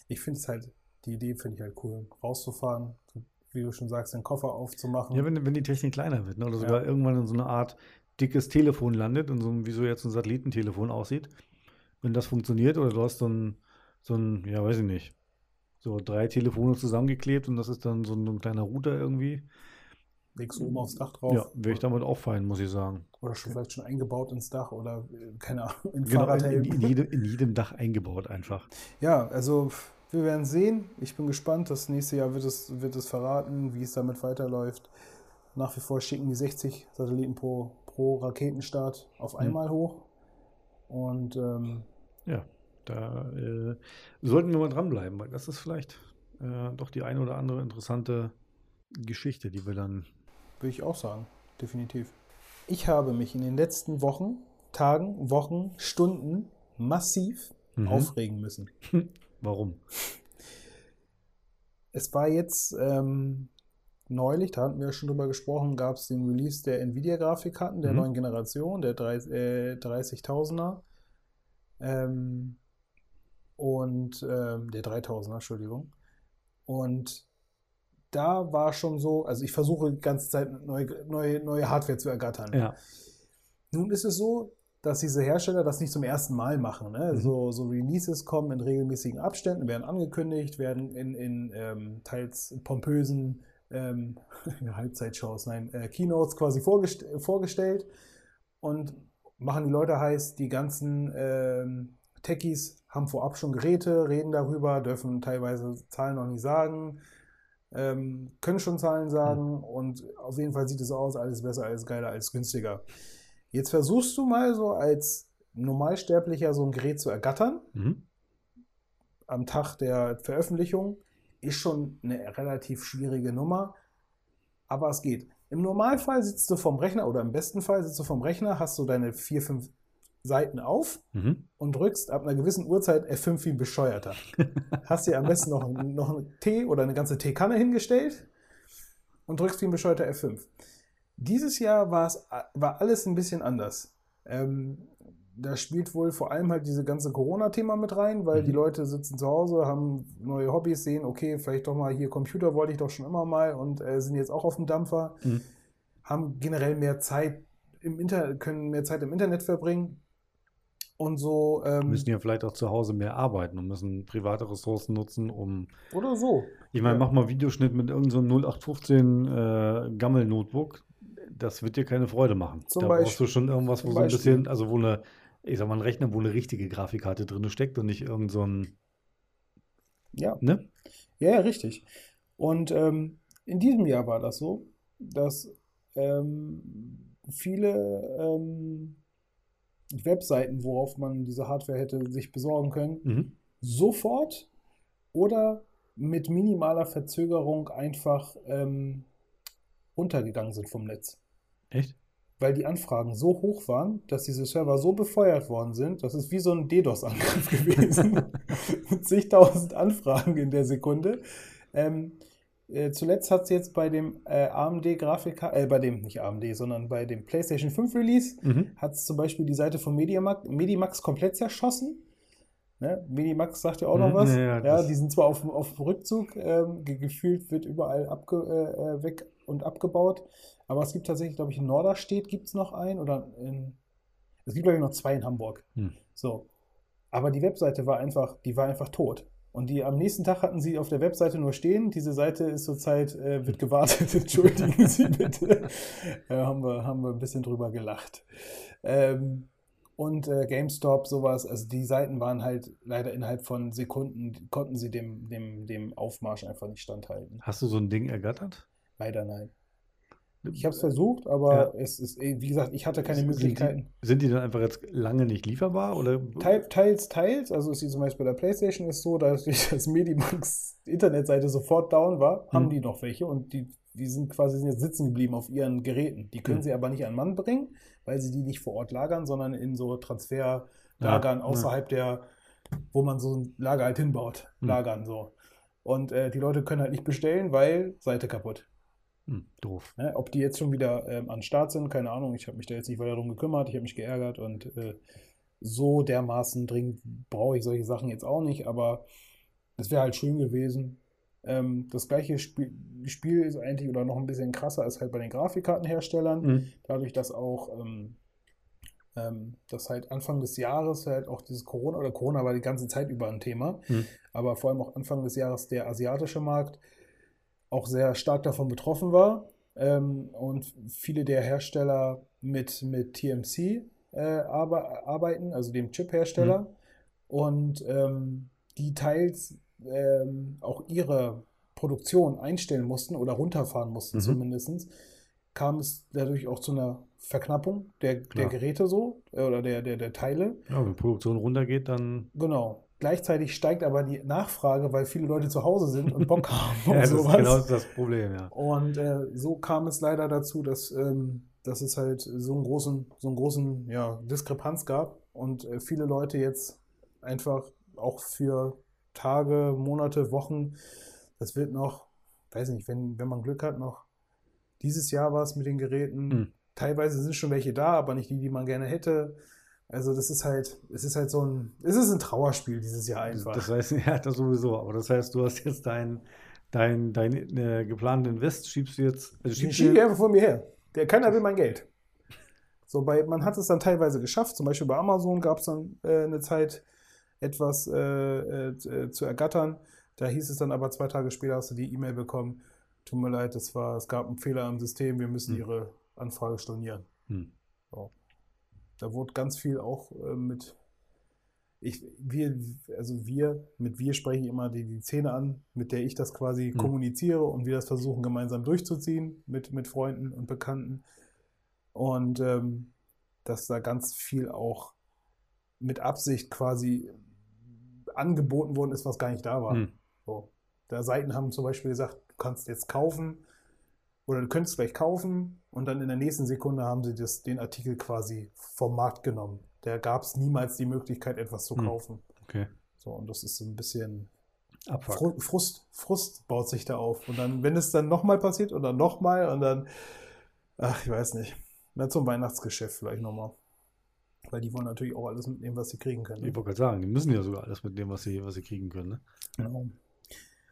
Ich finde es halt, die Idee finde ich halt cool, rauszufahren, so wie du schon sagst, den Koffer aufzumachen. ja, wenn, wenn die Technik kleiner wird, ne, oder Ja. sogar irgendwann in so eine Art dickes Telefon landet, in so einem, wie so jetzt ein Satellitentelefon aussieht. Wenn das funktioniert oder du hast so ein, so ein, ja, weiß ich nicht, so drei Telefone zusammengeklebt und das ist dann so ein, so ein kleiner Router irgendwie. legst du oben aufs Dach drauf. Ja, wäre ich damit auch fein, muss ich sagen. Oder schon vielleicht schon eingebaut ins Dach oder äh, keine Ahnung, in Genau, in, in, jedem, in jedem Dach eingebaut einfach. Ja, also wir werden sehen. Ich bin gespannt. Das nächste Jahr wird es, wird es verraten, wie es damit weiterläuft. Nach wie vor schicken die 60 Satelliten pro, pro Raketenstart auf einmal hoch. Und ähm, Ja, da äh, sollten wir mal dranbleiben, weil das ist vielleicht äh, doch die eine oder andere interessante Geschichte, die wir dann. würde ich auch sagen, definitiv. Ich habe mich in den letzten Wochen, Tagen, Wochen, Stunden massiv Mhm. aufregen müssen. Warum? Es war jetzt ähm, neulich, da hatten wir schon drüber gesprochen, gab es den Release der Nvidia-Grafikkarten der Mhm. neuen Generation, der äh, 30.000er. Ähm, und ähm, der 3000er, Entschuldigung. Und da war schon so, also ich versuche die ganze Zeit neue, neue, neue Hardware zu ergattern. Ja. Nun ist es so, dass diese Hersteller das nicht zum ersten Mal machen. Ne? Mhm. So, so Releases kommen in regelmäßigen Abständen, werden angekündigt, werden in, in ähm, teils pompösen ähm, Halbzeitshows, nein, äh, Keynotes quasi vorgest vorgestellt und machen die Leute heiß. Die ganzen ähm, Techies haben vorab schon Geräte, reden darüber, dürfen teilweise Zahlen noch nicht sagen, ähm, können schon Zahlen sagen und auf jeden Fall sieht es aus, alles besser, alles geiler, alles günstiger. Jetzt versuchst du mal so als Normalsterblicher so ein Gerät zu ergattern Mhm. am Tag der Veröffentlichung. Ist schon eine relativ schwierige Nummer, aber es geht. Im Normalfall sitzt du vom Rechner oder im besten Fall sitzt du vom Rechner, hast du deine vier, fünf Seiten auf Mhm. und drückst ab einer gewissen Uhrzeit F5 wie ein Bescheuerter. Hast dir am besten noch, noch einen Tee oder eine ganze Teekanne hingestellt und drückst wie ein bescheuerter F5. Dieses Jahr war es war alles ein bisschen anders. Ähm, da spielt wohl vor allem halt diese ganze Corona-Thema mit rein, weil Mhm. die Leute sitzen zu Hause, haben neue Hobbys, sehen, okay, vielleicht doch mal hier Computer wollte ich doch schon immer mal und äh, sind jetzt auch auf dem Dampfer, Mhm. haben generell mehr Zeit im Internet, können mehr Zeit im Internet verbringen. Und so, ähm, Müssen ja vielleicht auch zu Hause mehr arbeiten und müssen private Ressourcen nutzen, um. oder so. Ich meine, Ja. mach mal Videoschnitt mit irgendeinem so 0815 äh, Gammel-Notebook. Das wird dir keine Freude machen. Zum da Beispiel- brauchst du schon irgendwas, wo so ein bisschen, also wo eine, ich sag mal, ein Rechner, wo eine richtige Grafikkarte drin steckt und nicht irgend so ein, Ja. ne? Ja, ja, richtig. Und ähm, in diesem Jahr war das so, dass ähm, viele ähm, Webseiten, worauf man diese Hardware hätte sich besorgen können, Mhm. sofort oder mit minimaler Verzögerung einfach ähm, runtergegangen sind vom Netz. Echt? Weil die Anfragen so hoch waren, dass diese Server so befeuert worden sind, das ist wie so ein DDoS-Angriff gewesen. Mit zigtausend Anfragen in der Sekunde. Ähm, äh, zuletzt hat es jetzt bei dem äh, AMD-Grafiker, äh, bei dem, nicht AMD, sondern bei dem PlayStation 5 Release, Mhm. hat es zum Beispiel die Seite von Mediamax, Medimax komplett zerschossen. Ne? Medimax sagt ja auch noch Mhm, was. ja, ja, die sind zwar auf, auf Rückzug, ähm, ge gefühlt wird überall abge äh, äh, weg und abgebaut, aber es gibt tatsächlich, glaube ich, in Norderstedt gibt es noch einen oder in, es gibt, glaube ich, noch zwei in Hamburg. Hm. So. Aber die Webseite war einfach, die war einfach tot. Und die am nächsten Tag hatten sie auf der Webseite nur stehen. Diese Seite ist zurzeit, äh, wird gewartet. Entschuldigen Sie bitte. äh, haben, wir, haben wir ein bisschen drüber gelacht. Ähm, und äh, GameStop, sowas, also die Seiten waren halt leider innerhalb von Sekunden, konnten sie dem, dem, dem Aufmarsch einfach nicht standhalten. Hast du so ein Ding ergattert? Leider nein. Ich habe es versucht, aber Ja. es ist, eh, wie gesagt, ich hatte keine Sind die- Möglichkeiten. Sind die dann einfach jetzt lange nicht lieferbar? Oder? Teil, teils, teils. Also ist wie zum Beispiel bei der PlayStation ist so, dass das Medimax Internetseite sofort down war, haben Hm. die noch welche und die, die sind quasi sind jetzt sitzen geblieben auf ihren Geräten. Die können Hm. sie aber nicht an Mann bringen, weil sie die nicht vor Ort lagern, sondern in so Ja, Transferlagern ja. außerhalb der, wo man so ein Lager halt hinbaut, Hm. lagern so. Und äh, die Leute können halt nicht bestellen, weil Seite kaputt. Hm, doof. Ne? Ob die jetzt schon wieder ähm, an Start sind, keine Ahnung. Ich habe mich da jetzt nicht weiter darum gekümmert. Ich habe mich geärgert und äh, so dermaßen dringend brauche ich solche Sachen jetzt auch nicht. Aber es wäre halt schön gewesen. Ähm, das gleiche Spiel, Spiel ist eigentlich oder noch ein bisschen krasser als halt bei den Grafikkartenherstellern. Hm. Dadurch, dass auch ähm, ähm, dass halt Anfang des Jahres halt auch dieses Corona oder Corona war die ganze Zeit über ein Thema, Hm. aber vor allem auch Anfang des Jahres der asiatische Markt auch sehr stark davon betroffen war ähm, und viele der Hersteller mit, mit TMC äh, arbe arbeiten, also dem Chip-Hersteller, und ähm, die teils ähm, auch ihre Produktion einstellen mussten oder runterfahren mussten Mhm. zumindest, kam es dadurch auch zu einer Verknappung der, der. Geräte so äh, oder der, der, der Teile. Ja, wenn Produktion runtergeht, dann. Genau. Gleichzeitig steigt aber die Nachfrage, weil viele Leute zu Hause sind und Bock haben und Ja, das ist sowas. genau das Problem, ja. Und äh, so kam es leider dazu, dass, ähm, dass es halt so einen großen, so einen großen ja, Diskrepanz gab und äh, viele Leute jetzt einfach auch für Tage, Monate, Wochen, das wird noch weiß nicht, wenn, wenn man Glück hat, noch dieses Jahr war es mit den Geräten. Mhm. Teilweise sind schon welche da, aber nicht die, die man gerne hätte. Also das ist halt, es ist halt so ein, es ist ein Trauerspiel dieses Jahr einfach. das heißt, ja, das sowieso. Aber das heißt, du hast jetzt dein, dein, dein äh, geplanten Invest, schiebst du jetzt. Also Ich schiebst schiebe du, einfach vor mir her. Der, keiner will mein Geld. So, bei, man hat es dann teilweise geschafft. Zum Beispiel bei Amazon gab es dann äh, eine Zeit, etwas äh, äh, zu ergattern. Da hieß es dann aber zwei Tage später hast du die E-Mail bekommen. Tut mir leid, das war, es gab einen Fehler im System, wir müssen Hm. Ihre Anfrage stornieren. Hm. Da wurde ganz viel auch äh, mit, ich, wir, also wir, mit wir spreche ich immer die, die Szene an, mit der ich das quasi Hm. kommuniziere und wir das versuchen gemeinsam durchzuziehen mit, mit Freunden und Bekannten. Und ähm, dass da ganz viel auch mit Absicht quasi angeboten worden ist, was gar nicht da war. Hm. So. Da Seiten haben zum Beispiel gesagt, du kannst jetzt kaufen oder du könntest gleich kaufen und dann in der nächsten Sekunde haben sie das, den Artikel quasi vom Markt genommen. Da gab es niemals die Möglichkeit, etwas zu Hm. kaufen. Okay. So, und das ist so ein bisschen Abfuck. Fru- Frust, Frust baut sich da auf. Und dann, wenn es dann nochmal passiert und dann nochmal und dann, ach, ich weiß nicht. Na, zum Weihnachtsgeschäft vielleicht nochmal. Weil die wollen natürlich auch alles mitnehmen, was sie kriegen können. Ich wollte gerade sagen, die müssen ja sogar alles mitnehmen, was sie, was sie kriegen können. Ne? Genau.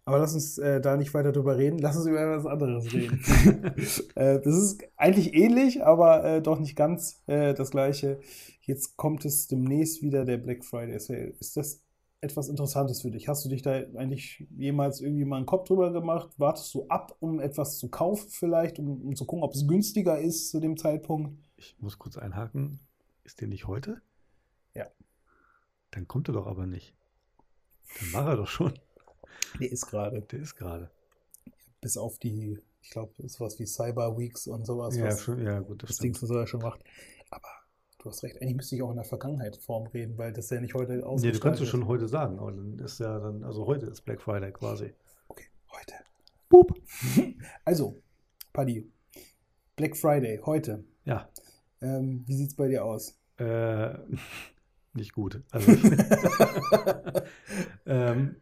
Aber lass uns äh, da nicht weiter drüber reden. Lass uns über etwas anderes reden. äh, das ist eigentlich ähnlich, aber äh, doch nicht ganz äh, das gleiche. Jetzt kommt es demnächst wieder der Black Friday Sale. Ist das etwas Interessantes für dich? Hast du dich da eigentlich jemals irgendwie mal einen Kopf drüber gemacht? Wartest du ab, um etwas zu kaufen vielleicht, um, um zu gucken, ob es günstiger ist zu dem Zeitpunkt? Ich muss kurz einhaken. Ist der nicht heute? Ja. Dann kommt er doch aber nicht. Dann war er doch schon. Der ist gerade. Der ist gerade. Bis auf die, ich glaube, sowas wie Cyber Weeks und sowas. Ja, was, schon, ja, gut, das das. Ding so er schon macht. Aber du hast recht, eigentlich müsste ich auch in der Vergangenheitsform reden, weil das ja nicht heute Nee, du kannst es schon heute sagen, aber dann ist ja dann, also heute ist Black Friday quasi. Okay, heute. Boop. Also, Paddy, Black Friday, heute. Ja, Ähm, wie sieht's bei dir aus? äh, nicht gut. Also ich, ähm,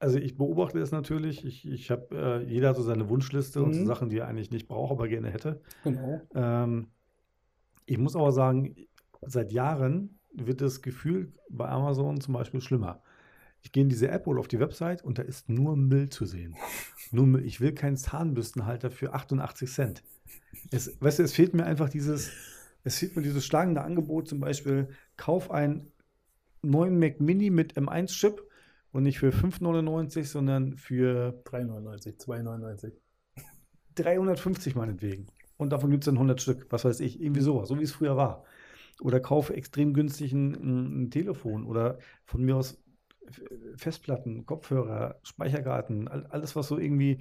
also ich beobachte es natürlich. Ich, ich habe, äh, jeder hat so seine Wunschliste und so Mhm. Sachen, die er eigentlich nicht braucht, aber gerne hätte. Genau. Ähm, ich muss aber sagen, seit Jahren wird das Gefühl bei Amazon zum Beispiel schlimmer. Ich gehe in diese App oder auf die Website und da ist nur Müll zu sehen. Nur Müll. Ich will keinen Zahnbürstenhalter für 88 Cent. Es, weißt du, es fehlt mir einfach dieses, es fehlt mir dieses schlagende Angebot, zum Beispiel, kauf einen neuen Mac Mini mit M1-Chip und nicht für 5,99, sondern für 3,99, 2,99. 350 meinetwegen. Und davon gibt es dann 100 Stück, was weiß ich, irgendwie sowas, so wie es früher war. Oder kaufe extrem günstig ein, ein, Telefon oder von mir aus Festplatten, Kopfhörer, Speicherkarten, all- alles, was so irgendwie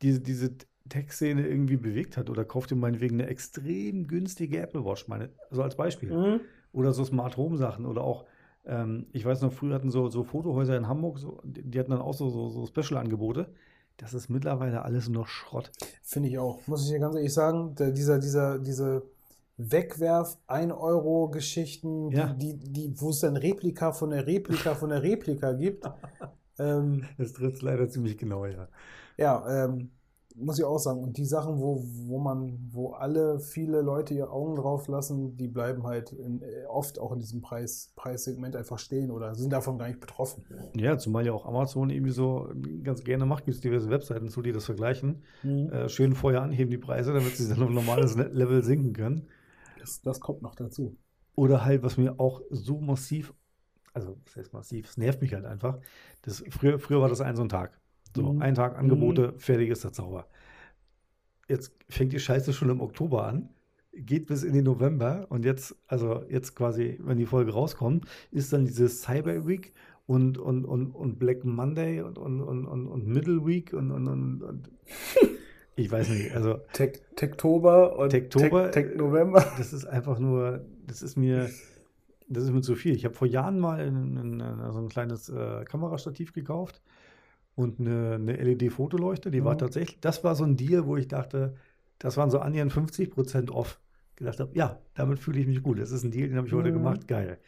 diese, diese Tech-Szene irgendwie bewegt hat. Oder kauft dir meinetwegen eine extrem günstige Apple Watch, meine, also als Beispiel. Mhm. Oder so Smart Home Sachen oder auch, ähm, ich weiß noch, früher hatten so, so Fotohäuser in Hamburg, so, die hatten dann auch so, so, so Special-Angebote. Das ist mittlerweile alles nur Schrott. Finde ich auch. Muss ich dir ganz ehrlich sagen, der, dieser, dieser, diese Wegwerf 1-Euro-Geschichten, Ja. die, die, die, wo es dann Replika von der Replika von der Replika gibt. ähm, Das trifft es leider ziemlich genau, ja. ja, ähm, muss ich auch sagen. Und die Sachen, wo, wo man, wo alle, viele Leute ihr Augen drauf lassen, die bleiben halt in, äh, oft auch in diesem Preis, Preissegment einfach stehen oder sind davon gar nicht betroffen. Ja, zumal ja auch Amazon irgendwie so ganz gerne macht, gibt es diverse Webseiten zu, die das vergleichen. Äh, schön vorher anheben die Preise, damit sie dann auf ein normales Le- Level sinken können. Das, das kommt noch dazu. Oder halt, was mir auch so massiv, also das heißt massiv, es nervt mich halt einfach. Das, früher, früher war das ein so ein Tag. So, Mhm. ein Tag Angebote, fertig ist der Zauber. Jetzt fängt die Scheiße schon im Oktober an, geht bis in den November und jetzt, also jetzt quasi, wenn die Folge rauskommt, ist dann diese Cyber Week und, und, und, und Black Monday und, und, und, und, und Middle Week und, und, und, und ich weiß nicht, also Tech, Techtober und Techtober, Tech, Tech November. das ist einfach nur, das ist mir, das ist mir zu viel. Ich habe vor Jahren mal ein, ein, so ein kleines äh, Kamerastativ gekauft und eine, eine LED-Fotoleuchte. Die war Mhm. tatsächlich, das war so ein Deal, wo ich dachte, das waren so annähernd 50% off. Gedacht habe, ja, damit fühle ich mich gut. Das ist ein Deal, den habe ich heute Mhm. gemacht, geil.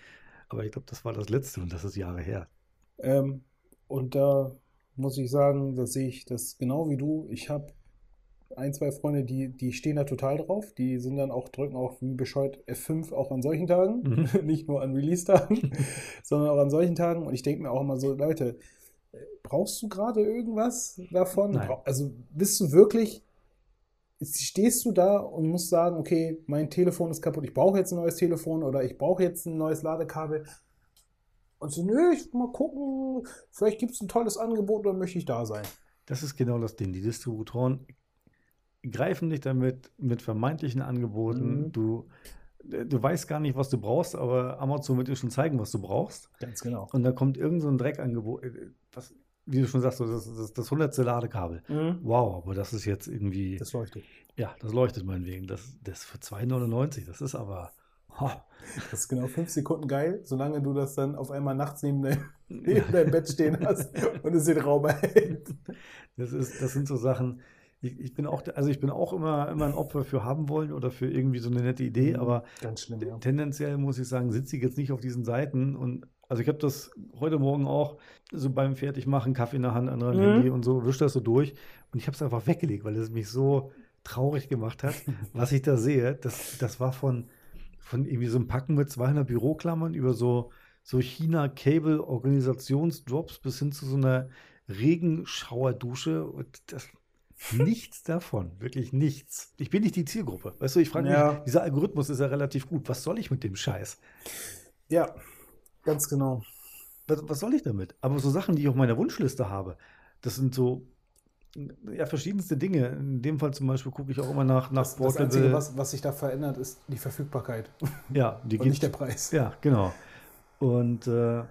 Aber ich glaube, das war das letzte und das ist Jahre her. Ähm, und da muss ich sagen, das sehe ich das genau wie du. Ich habe ein, zwei Freunde, die, die stehen da total drauf. Die sind dann auch, drücken auch wie bescheuert F5 auch an solchen Tagen. Mhm. Nicht nur an Release-Tagen, sondern auch an solchen Tagen. Und ich denke mir auch immer so, Leute, brauchst du gerade irgendwas davon? Nein. Also bist du wirklich, stehst du da und musst sagen, okay, mein Telefon ist kaputt, ich brauche jetzt ein neues Telefon oder ich brauche jetzt ein neues Ladekabel. Und so, nö, ich mal gucken, vielleicht gibt es ein tolles Angebot, dann möchte ich da sein. Das ist genau das Ding. Die Distributoren greifen dich damit mit vermeintlichen Angeboten. Mhm. Du, du weißt gar nicht, was du brauchst, aber Amazon wird dir schon zeigen, was du brauchst. Ganz genau. Und da kommt irgend so ein Dreckangebot, äh, was, wie du schon sagst, das, das, das 100. Ladekabel. Wow, aber das ist jetzt irgendwie, Das leuchtet. ja, das leuchtet meinetwegen. Das, das für 2,99. Das ist aber, ho, Das ist genau fünf Sekunden geil, solange du das dann auf einmal nachts neben, dein, neben deinem Bett stehen hast und es den Raum erhält. Das ist, das sind so Sachen. Ich, ich bin auch, also ich bin auch immer, immer ein Opfer für haben wollen oder für irgendwie so eine nette Idee, aber Ganz schlimm, ja. tendenziell muss ich sagen, sitze ich jetzt nicht auf diesen Seiten und also ich habe das heute Morgen auch so beim Fertigmachen, Kaffee in der Hand, anderer Mhm. Handy und so, wisch das so durch und ich habe es einfach weggelegt, weil es mich so traurig gemacht hat, was ich da sehe. Das, das war von, von irgendwie so einem Packen mit 200 Büroklammern über so, so China-Cable-Organisationsdrops bis hin zu so einer Regenschauerdusche und das, nichts davon, wirklich nichts. Ich bin nicht die Zielgruppe. Weißt du, ich frage Ja. mich, dieser Algorithmus ist ja relativ gut. Was soll ich mit dem Scheiß? Ja, ganz genau. Was, was soll ich damit? Aber so Sachen, die ich auf meiner Wunschliste habe, das sind so ja, verschiedenste Dinge. In dem Fall zum Beispiel gucke ich auch immer nach, nach Das, das Einzige, was, was sich da verändert, ist die Verfügbarkeit ja, die und nicht der Preis. Ja, genau. Und äh,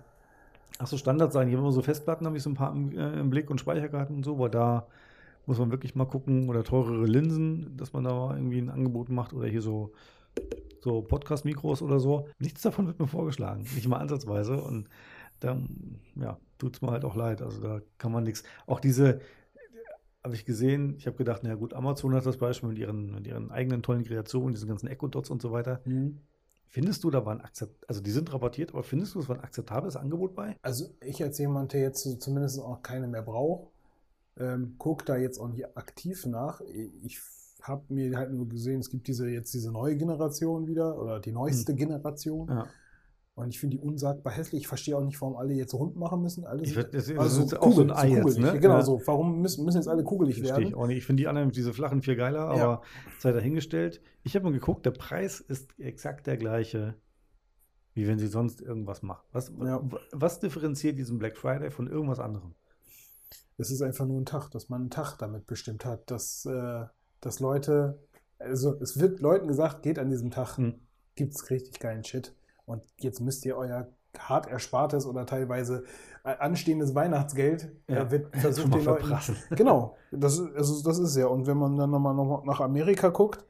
ach so, Standard sein. Ich habe immer so Festplatten, habe ich so ein paar im, äh, im Blick und Speicherkarten und so, aber da muss man wirklich mal gucken oder teurere Linsen, dass man da irgendwie ein Angebot macht oder hier so, so Podcast-Mikros oder so. Nichts davon wird mir vorgeschlagen, nicht mal ansatzweise und dann, ja, tut es mir halt auch leid. Also da kann man nichts. Auch diese, habe ich gesehen, ich habe gedacht, na gut, Amazon hat das Beispiel mit ihren, mit ihren eigenen tollen Kreationen, diesen ganzen Echo-Dots und so weiter. Mhm. Findest du, da war ein Akzept, also die sind rabattiert, aber findest du, es war ein akzeptables Angebot bei? Also ich als jemand, der jetzt so zumindest auch keine mehr braucht, ähm, gucke da jetzt auch nicht aktiv nach. Ich habe mir halt nur gesehen, es gibt diese jetzt diese neue Generation wieder oder die neueste Generation. Ja. Und ich finde die unsagbar hässlich. Ich verstehe auch nicht, warum alle jetzt rund machen müssen. Alle Ich sind- würd- das- also ist auch so ein Ei jetzt, kugelig. ne? Genau Ja. so. Warum müssen, müssen jetzt alle kugelig Verstehe werden? ich auch nicht. Ich finde die anderen, diese flachen viel geiler, Ja. aber sei dahingestellt. Ich habe mal geguckt, der Preis ist exakt der gleiche, wie wenn sie sonst irgendwas machen. Was, Ja. was differenziert diesen Black Friday von irgendwas anderem? Es ist einfach nur ein Tag, dass man einen Tag damit bestimmt hat, dass, äh, dass Leute, also es wird Leuten gesagt, geht an diesem Tag, Hm. gibt's richtig geilen Shit. Und jetzt müsst ihr euer hart erspartes oder teilweise äh, anstehendes Weihnachtsgeld Ja. äh, wird versucht den Leuten. Genau, das, ist- also das ist ja. Und wenn man dann nochmal noch nach Amerika guckt,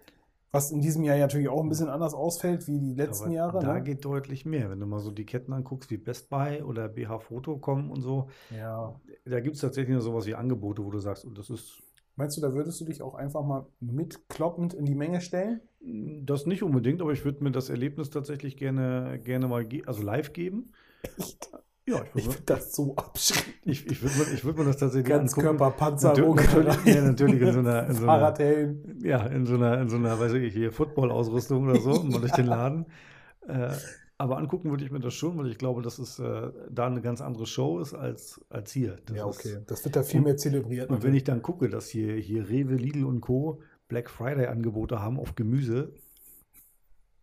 was in diesem Jahr ja natürlich auch ein bisschen anders ausfällt wie die letzten Aber Jahre. Da ne? geht deutlich mehr. Wenn du mal so die Ketten anguckst, wie Best Buy oder BH Photo kommen und so, Ja. da gibt es tatsächlich nur sowas wie Angebote, wo du sagst, und das ist Meinst du, da würdest du dich auch einfach mal mitkloppend in die Menge stellen? das nicht unbedingt, aber ich würde mir das Erlebnis tatsächlich gerne, gerne mal also live geben. Echt? Ja, ich Ich würde finde das so abschreckend. ich, ich würd mir, würd mir das tatsächlich angucken. Ganzkörperpanzerung. Natürlich, ja, natürlich in so einer, in so einer, ja, in so einer, in so einer, weiß ich, hier Football-Ausrüstung oder so, mal durch den Laden. Äh, aber angucken würde ich mir das schon, weil ich glaube, dass es äh, da eine ganz andere Show ist als, als hier. Das Ja, ist- okay. Das wird da viel mehr zelebriert. Und wenn ich dann gucke, dass hier, hier Rewe, Lidl und Co. Black Friday-Angebote haben auf Gemüse,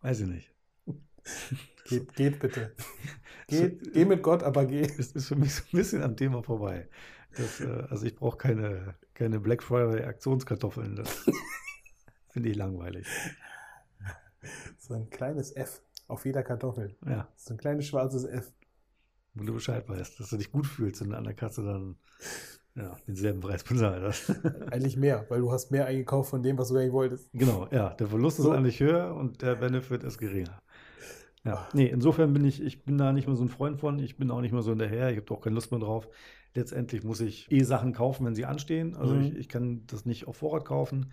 weiß ich nicht. geht, geht bitte. Geht, geh mit Gott, aber geh. Das ist für mich so ein bisschen am Thema vorbei. Das, äh, also ich brauche keine, keine Black Friday-Aktionskartoffeln. Das finde ich langweilig. So ein kleines F auf jeder Kartoffel. Ja, So ein kleines schwarzes F. wo du Bescheid weißt, dass du dich gut fühlst und an der Kasse dann ja, denselben Preis bezahlt hast. Eigentlich mehr, weil du hast mehr eingekauft von dem, was du nicht wolltest. Genau, ja, der Verlust ist So. eigentlich höher und der Benefit ist geringer. Ja, nee, insofern bin ich, ich bin da nicht mehr so ein Freund von, ich bin auch nicht mehr so hinterher, ich habe doch keine Lust mehr drauf. Letztendlich muss ich eh Sachen kaufen, wenn sie anstehen. Also Mhm. ich, ich kann das nicht auf Vorrat kaufen.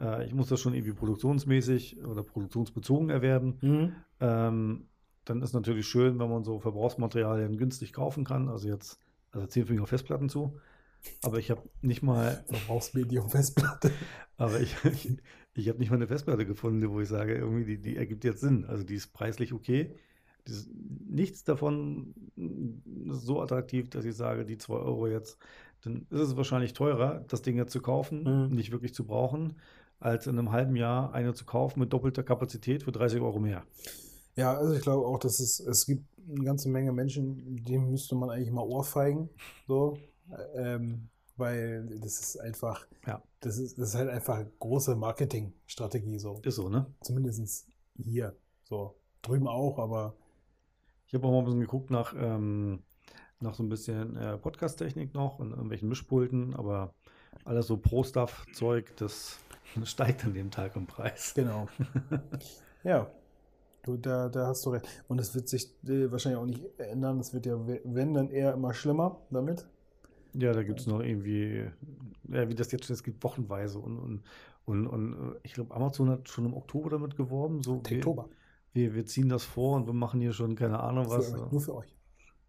Äh, ich muss das schon irgendwie produktionsmäßig oder produktionsbezogen erwerben. Ähm, dann ist natürlich schön, wenn man so Verbrauchsmaterialien günstig kaufen kann. Also jetzt, also 10 Finger Festplatten zu. aber ich habe nicht mal, Du brauchst Medium-Festplatte. aber ich, ich, ich habe nicht mal eine Festplatte gefunden, wo ich sage, irgendwie, die, die ergibt jetzt Sinn. Also die ist preislich okay. Ist, nichts davon ist so attraktiv, dass ich sage, die 2 Euro jetzt, dann ist es wahrscheinlich teurer, das Ding jetzt zu kaufen, Mhm. nicht wirklich zu brauchen, als in einem halben Jahr eine zu kaufen mit doppelter Kapazität für 30 Euro mehr. Ja, also ich glaube auch, dass es, es gibt eine ganze Menge Menschen, denen müsste man eigentlich mal ohrfeigen. So. Ähm, weil das ist einfach, Ja. das ist, das ist halt einfach große Marketingstrategie, so. Ist so, ne? Zumindest hier. So. Drüben auch, aber Ich habe auch mal ein bisschen geguckt nach, ähm, nach so ein bisschen äh, Podcast-Technik noch und irgendwelchen Mischpulten, aber alles so Pro-Stuff-Zeug, das steigt an dem Tag im Preis. genau. ja. Du, da, da hast du recht. Und es wird sich äh, wahrscheinlich auch nicht ändern. Es wird ja, wenn, dann eher immer schlimmer damit. Ja, da gibt es noch irgendwie, ja, wie das jetzt schon ist, es gibt wochenweise und, und, und, und äh, ich glaube, Amazon hat schon im Oktober damit geworben, so wir, Oktober. wir, wir ziehen das vor und wir machen hier schon keine Ahnung was. Für euch, nur für euch.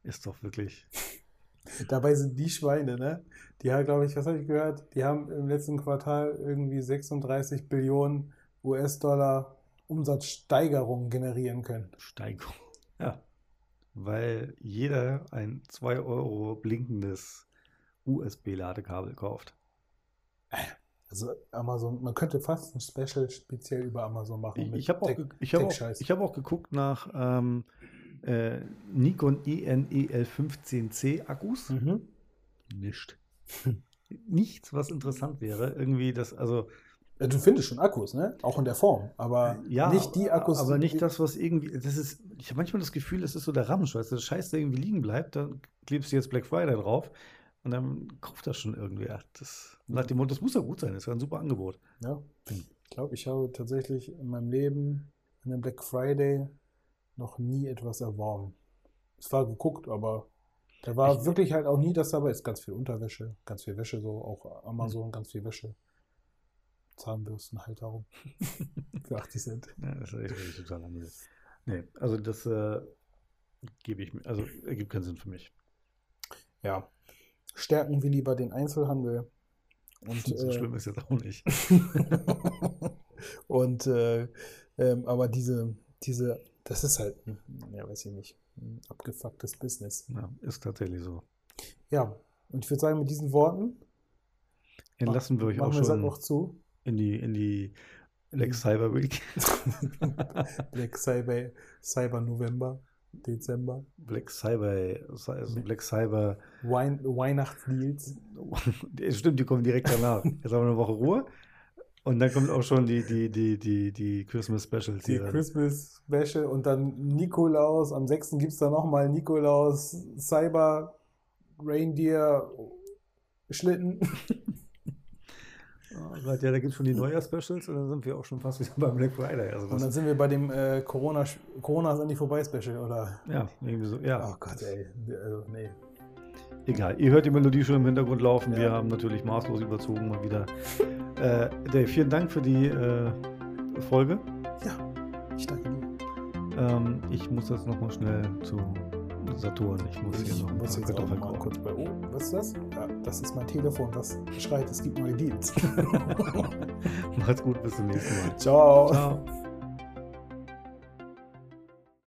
Ist doch wirklich. Dabei sind die Schweine, ne? Die haben, glaube ich, was habe ich gehört? Die haben im letzten Quartal irgendwie 36 Billionen US-Dollar Umsatzsteigerung generieren können. Steigerung. Ja. Weil jeder ein 2 Euro blinkendes USB-Ladekabel kauft. Also Amazon, man könnte fast ein Special speziell über Amazon machen. Ich, habe auch, ich hab auch, ich hab auch geguckt nach ähm, äh, Nikon E ENEL15C Akkus. Mhm. Nicht. Nichts, was interessant wäre. Irgendwie das, also Du findest schon Akkus, ne? Auch in der Form, aber ja, nicht die Akkus. aber nicht das, was irgendwie, das ist, ich habe manchmal das Gefühl, das ist so der Ramsch, weißt du, das Scheiß, der irgendwie liegen bleibt, dann klebst du jetzt Black Friday drauf und dann kauft das schon irgendwer. Das, nach dem Motto, das muss ja gut sein, das ist ja ein super Angebot. Ja, ich glaube, ich habe tatsächlich in meinem Leben an einem Black Friday noch nie etwas erworben. Es war geguckt, aber da war Ich- wirklich halt auch nie das dabei. Ist ganz viel Unterwäsche, ganz viel Wäsche so, auch Amazon, ganz viel Wäsche. Zahnbürsten halt darum. Für 80 Cent. Ja, das ist echt total angenehm. Nee, also das äh, gebe ich mir, also ergibt keinen Sinn für mich. Ja. Stärken wir lieber den Einzelhandel. Und, so äh, schlimm ist jetzt auch nicht. und äh, ähm, aber diese, diese, das ist halt, ein, ja, weiß ich nicht, ein abgefucktes Business. Ja, ist tatsächlich so. Ja, und ich würde sagen, mit diesen Worten Entlassen wir euch auch schon auch zu. in die, in die Lex Cyber Week. Black Cyber, Cyber November, Dezember, Black Cyber, also Black Cyber. Wein, Weihnachtsdeals. Stimmt, die kommen direkt danach. Jetzt haben wir eine Woche Ruhe. Und dann kommt auch schon die, die, die, die, die Christmas Specials Die hier. Christmas Special und dann Nikolaus. Am 6. gibt es dann nochmal Nikolaus, Cyber, Reindeer, Schlitten. Oh ja, da gibt es schon die Neujahr-Specials und dann sind wir auch schon fast wieder beim Black Friday. Also Und dann sind wir bei dem äh, Corona, Corona ist die vorbei Special, oder? ja, irgendwie so, ja. Oh Gott, ey. Also, nee. Egal, ihr hört die Melodie schon im Hintergrund laufen. Wir Ja. haben natürlich maßlos überzogen mal wieder. Äh, Dave, vielen Dank für die äh, Folge. Ja, ich danke dir. Ähm, ich muss jetzt nochmal schnell zu Saturn. Ich muss Ich hier noch ein muss jetzt auch mal kurz bei. Oh, was ist das? Ja, das ist mein Telefon, das schreit, es gibt neue Deals. Macht's gut, bis zum nächsten Mal. Ciao. Ciao.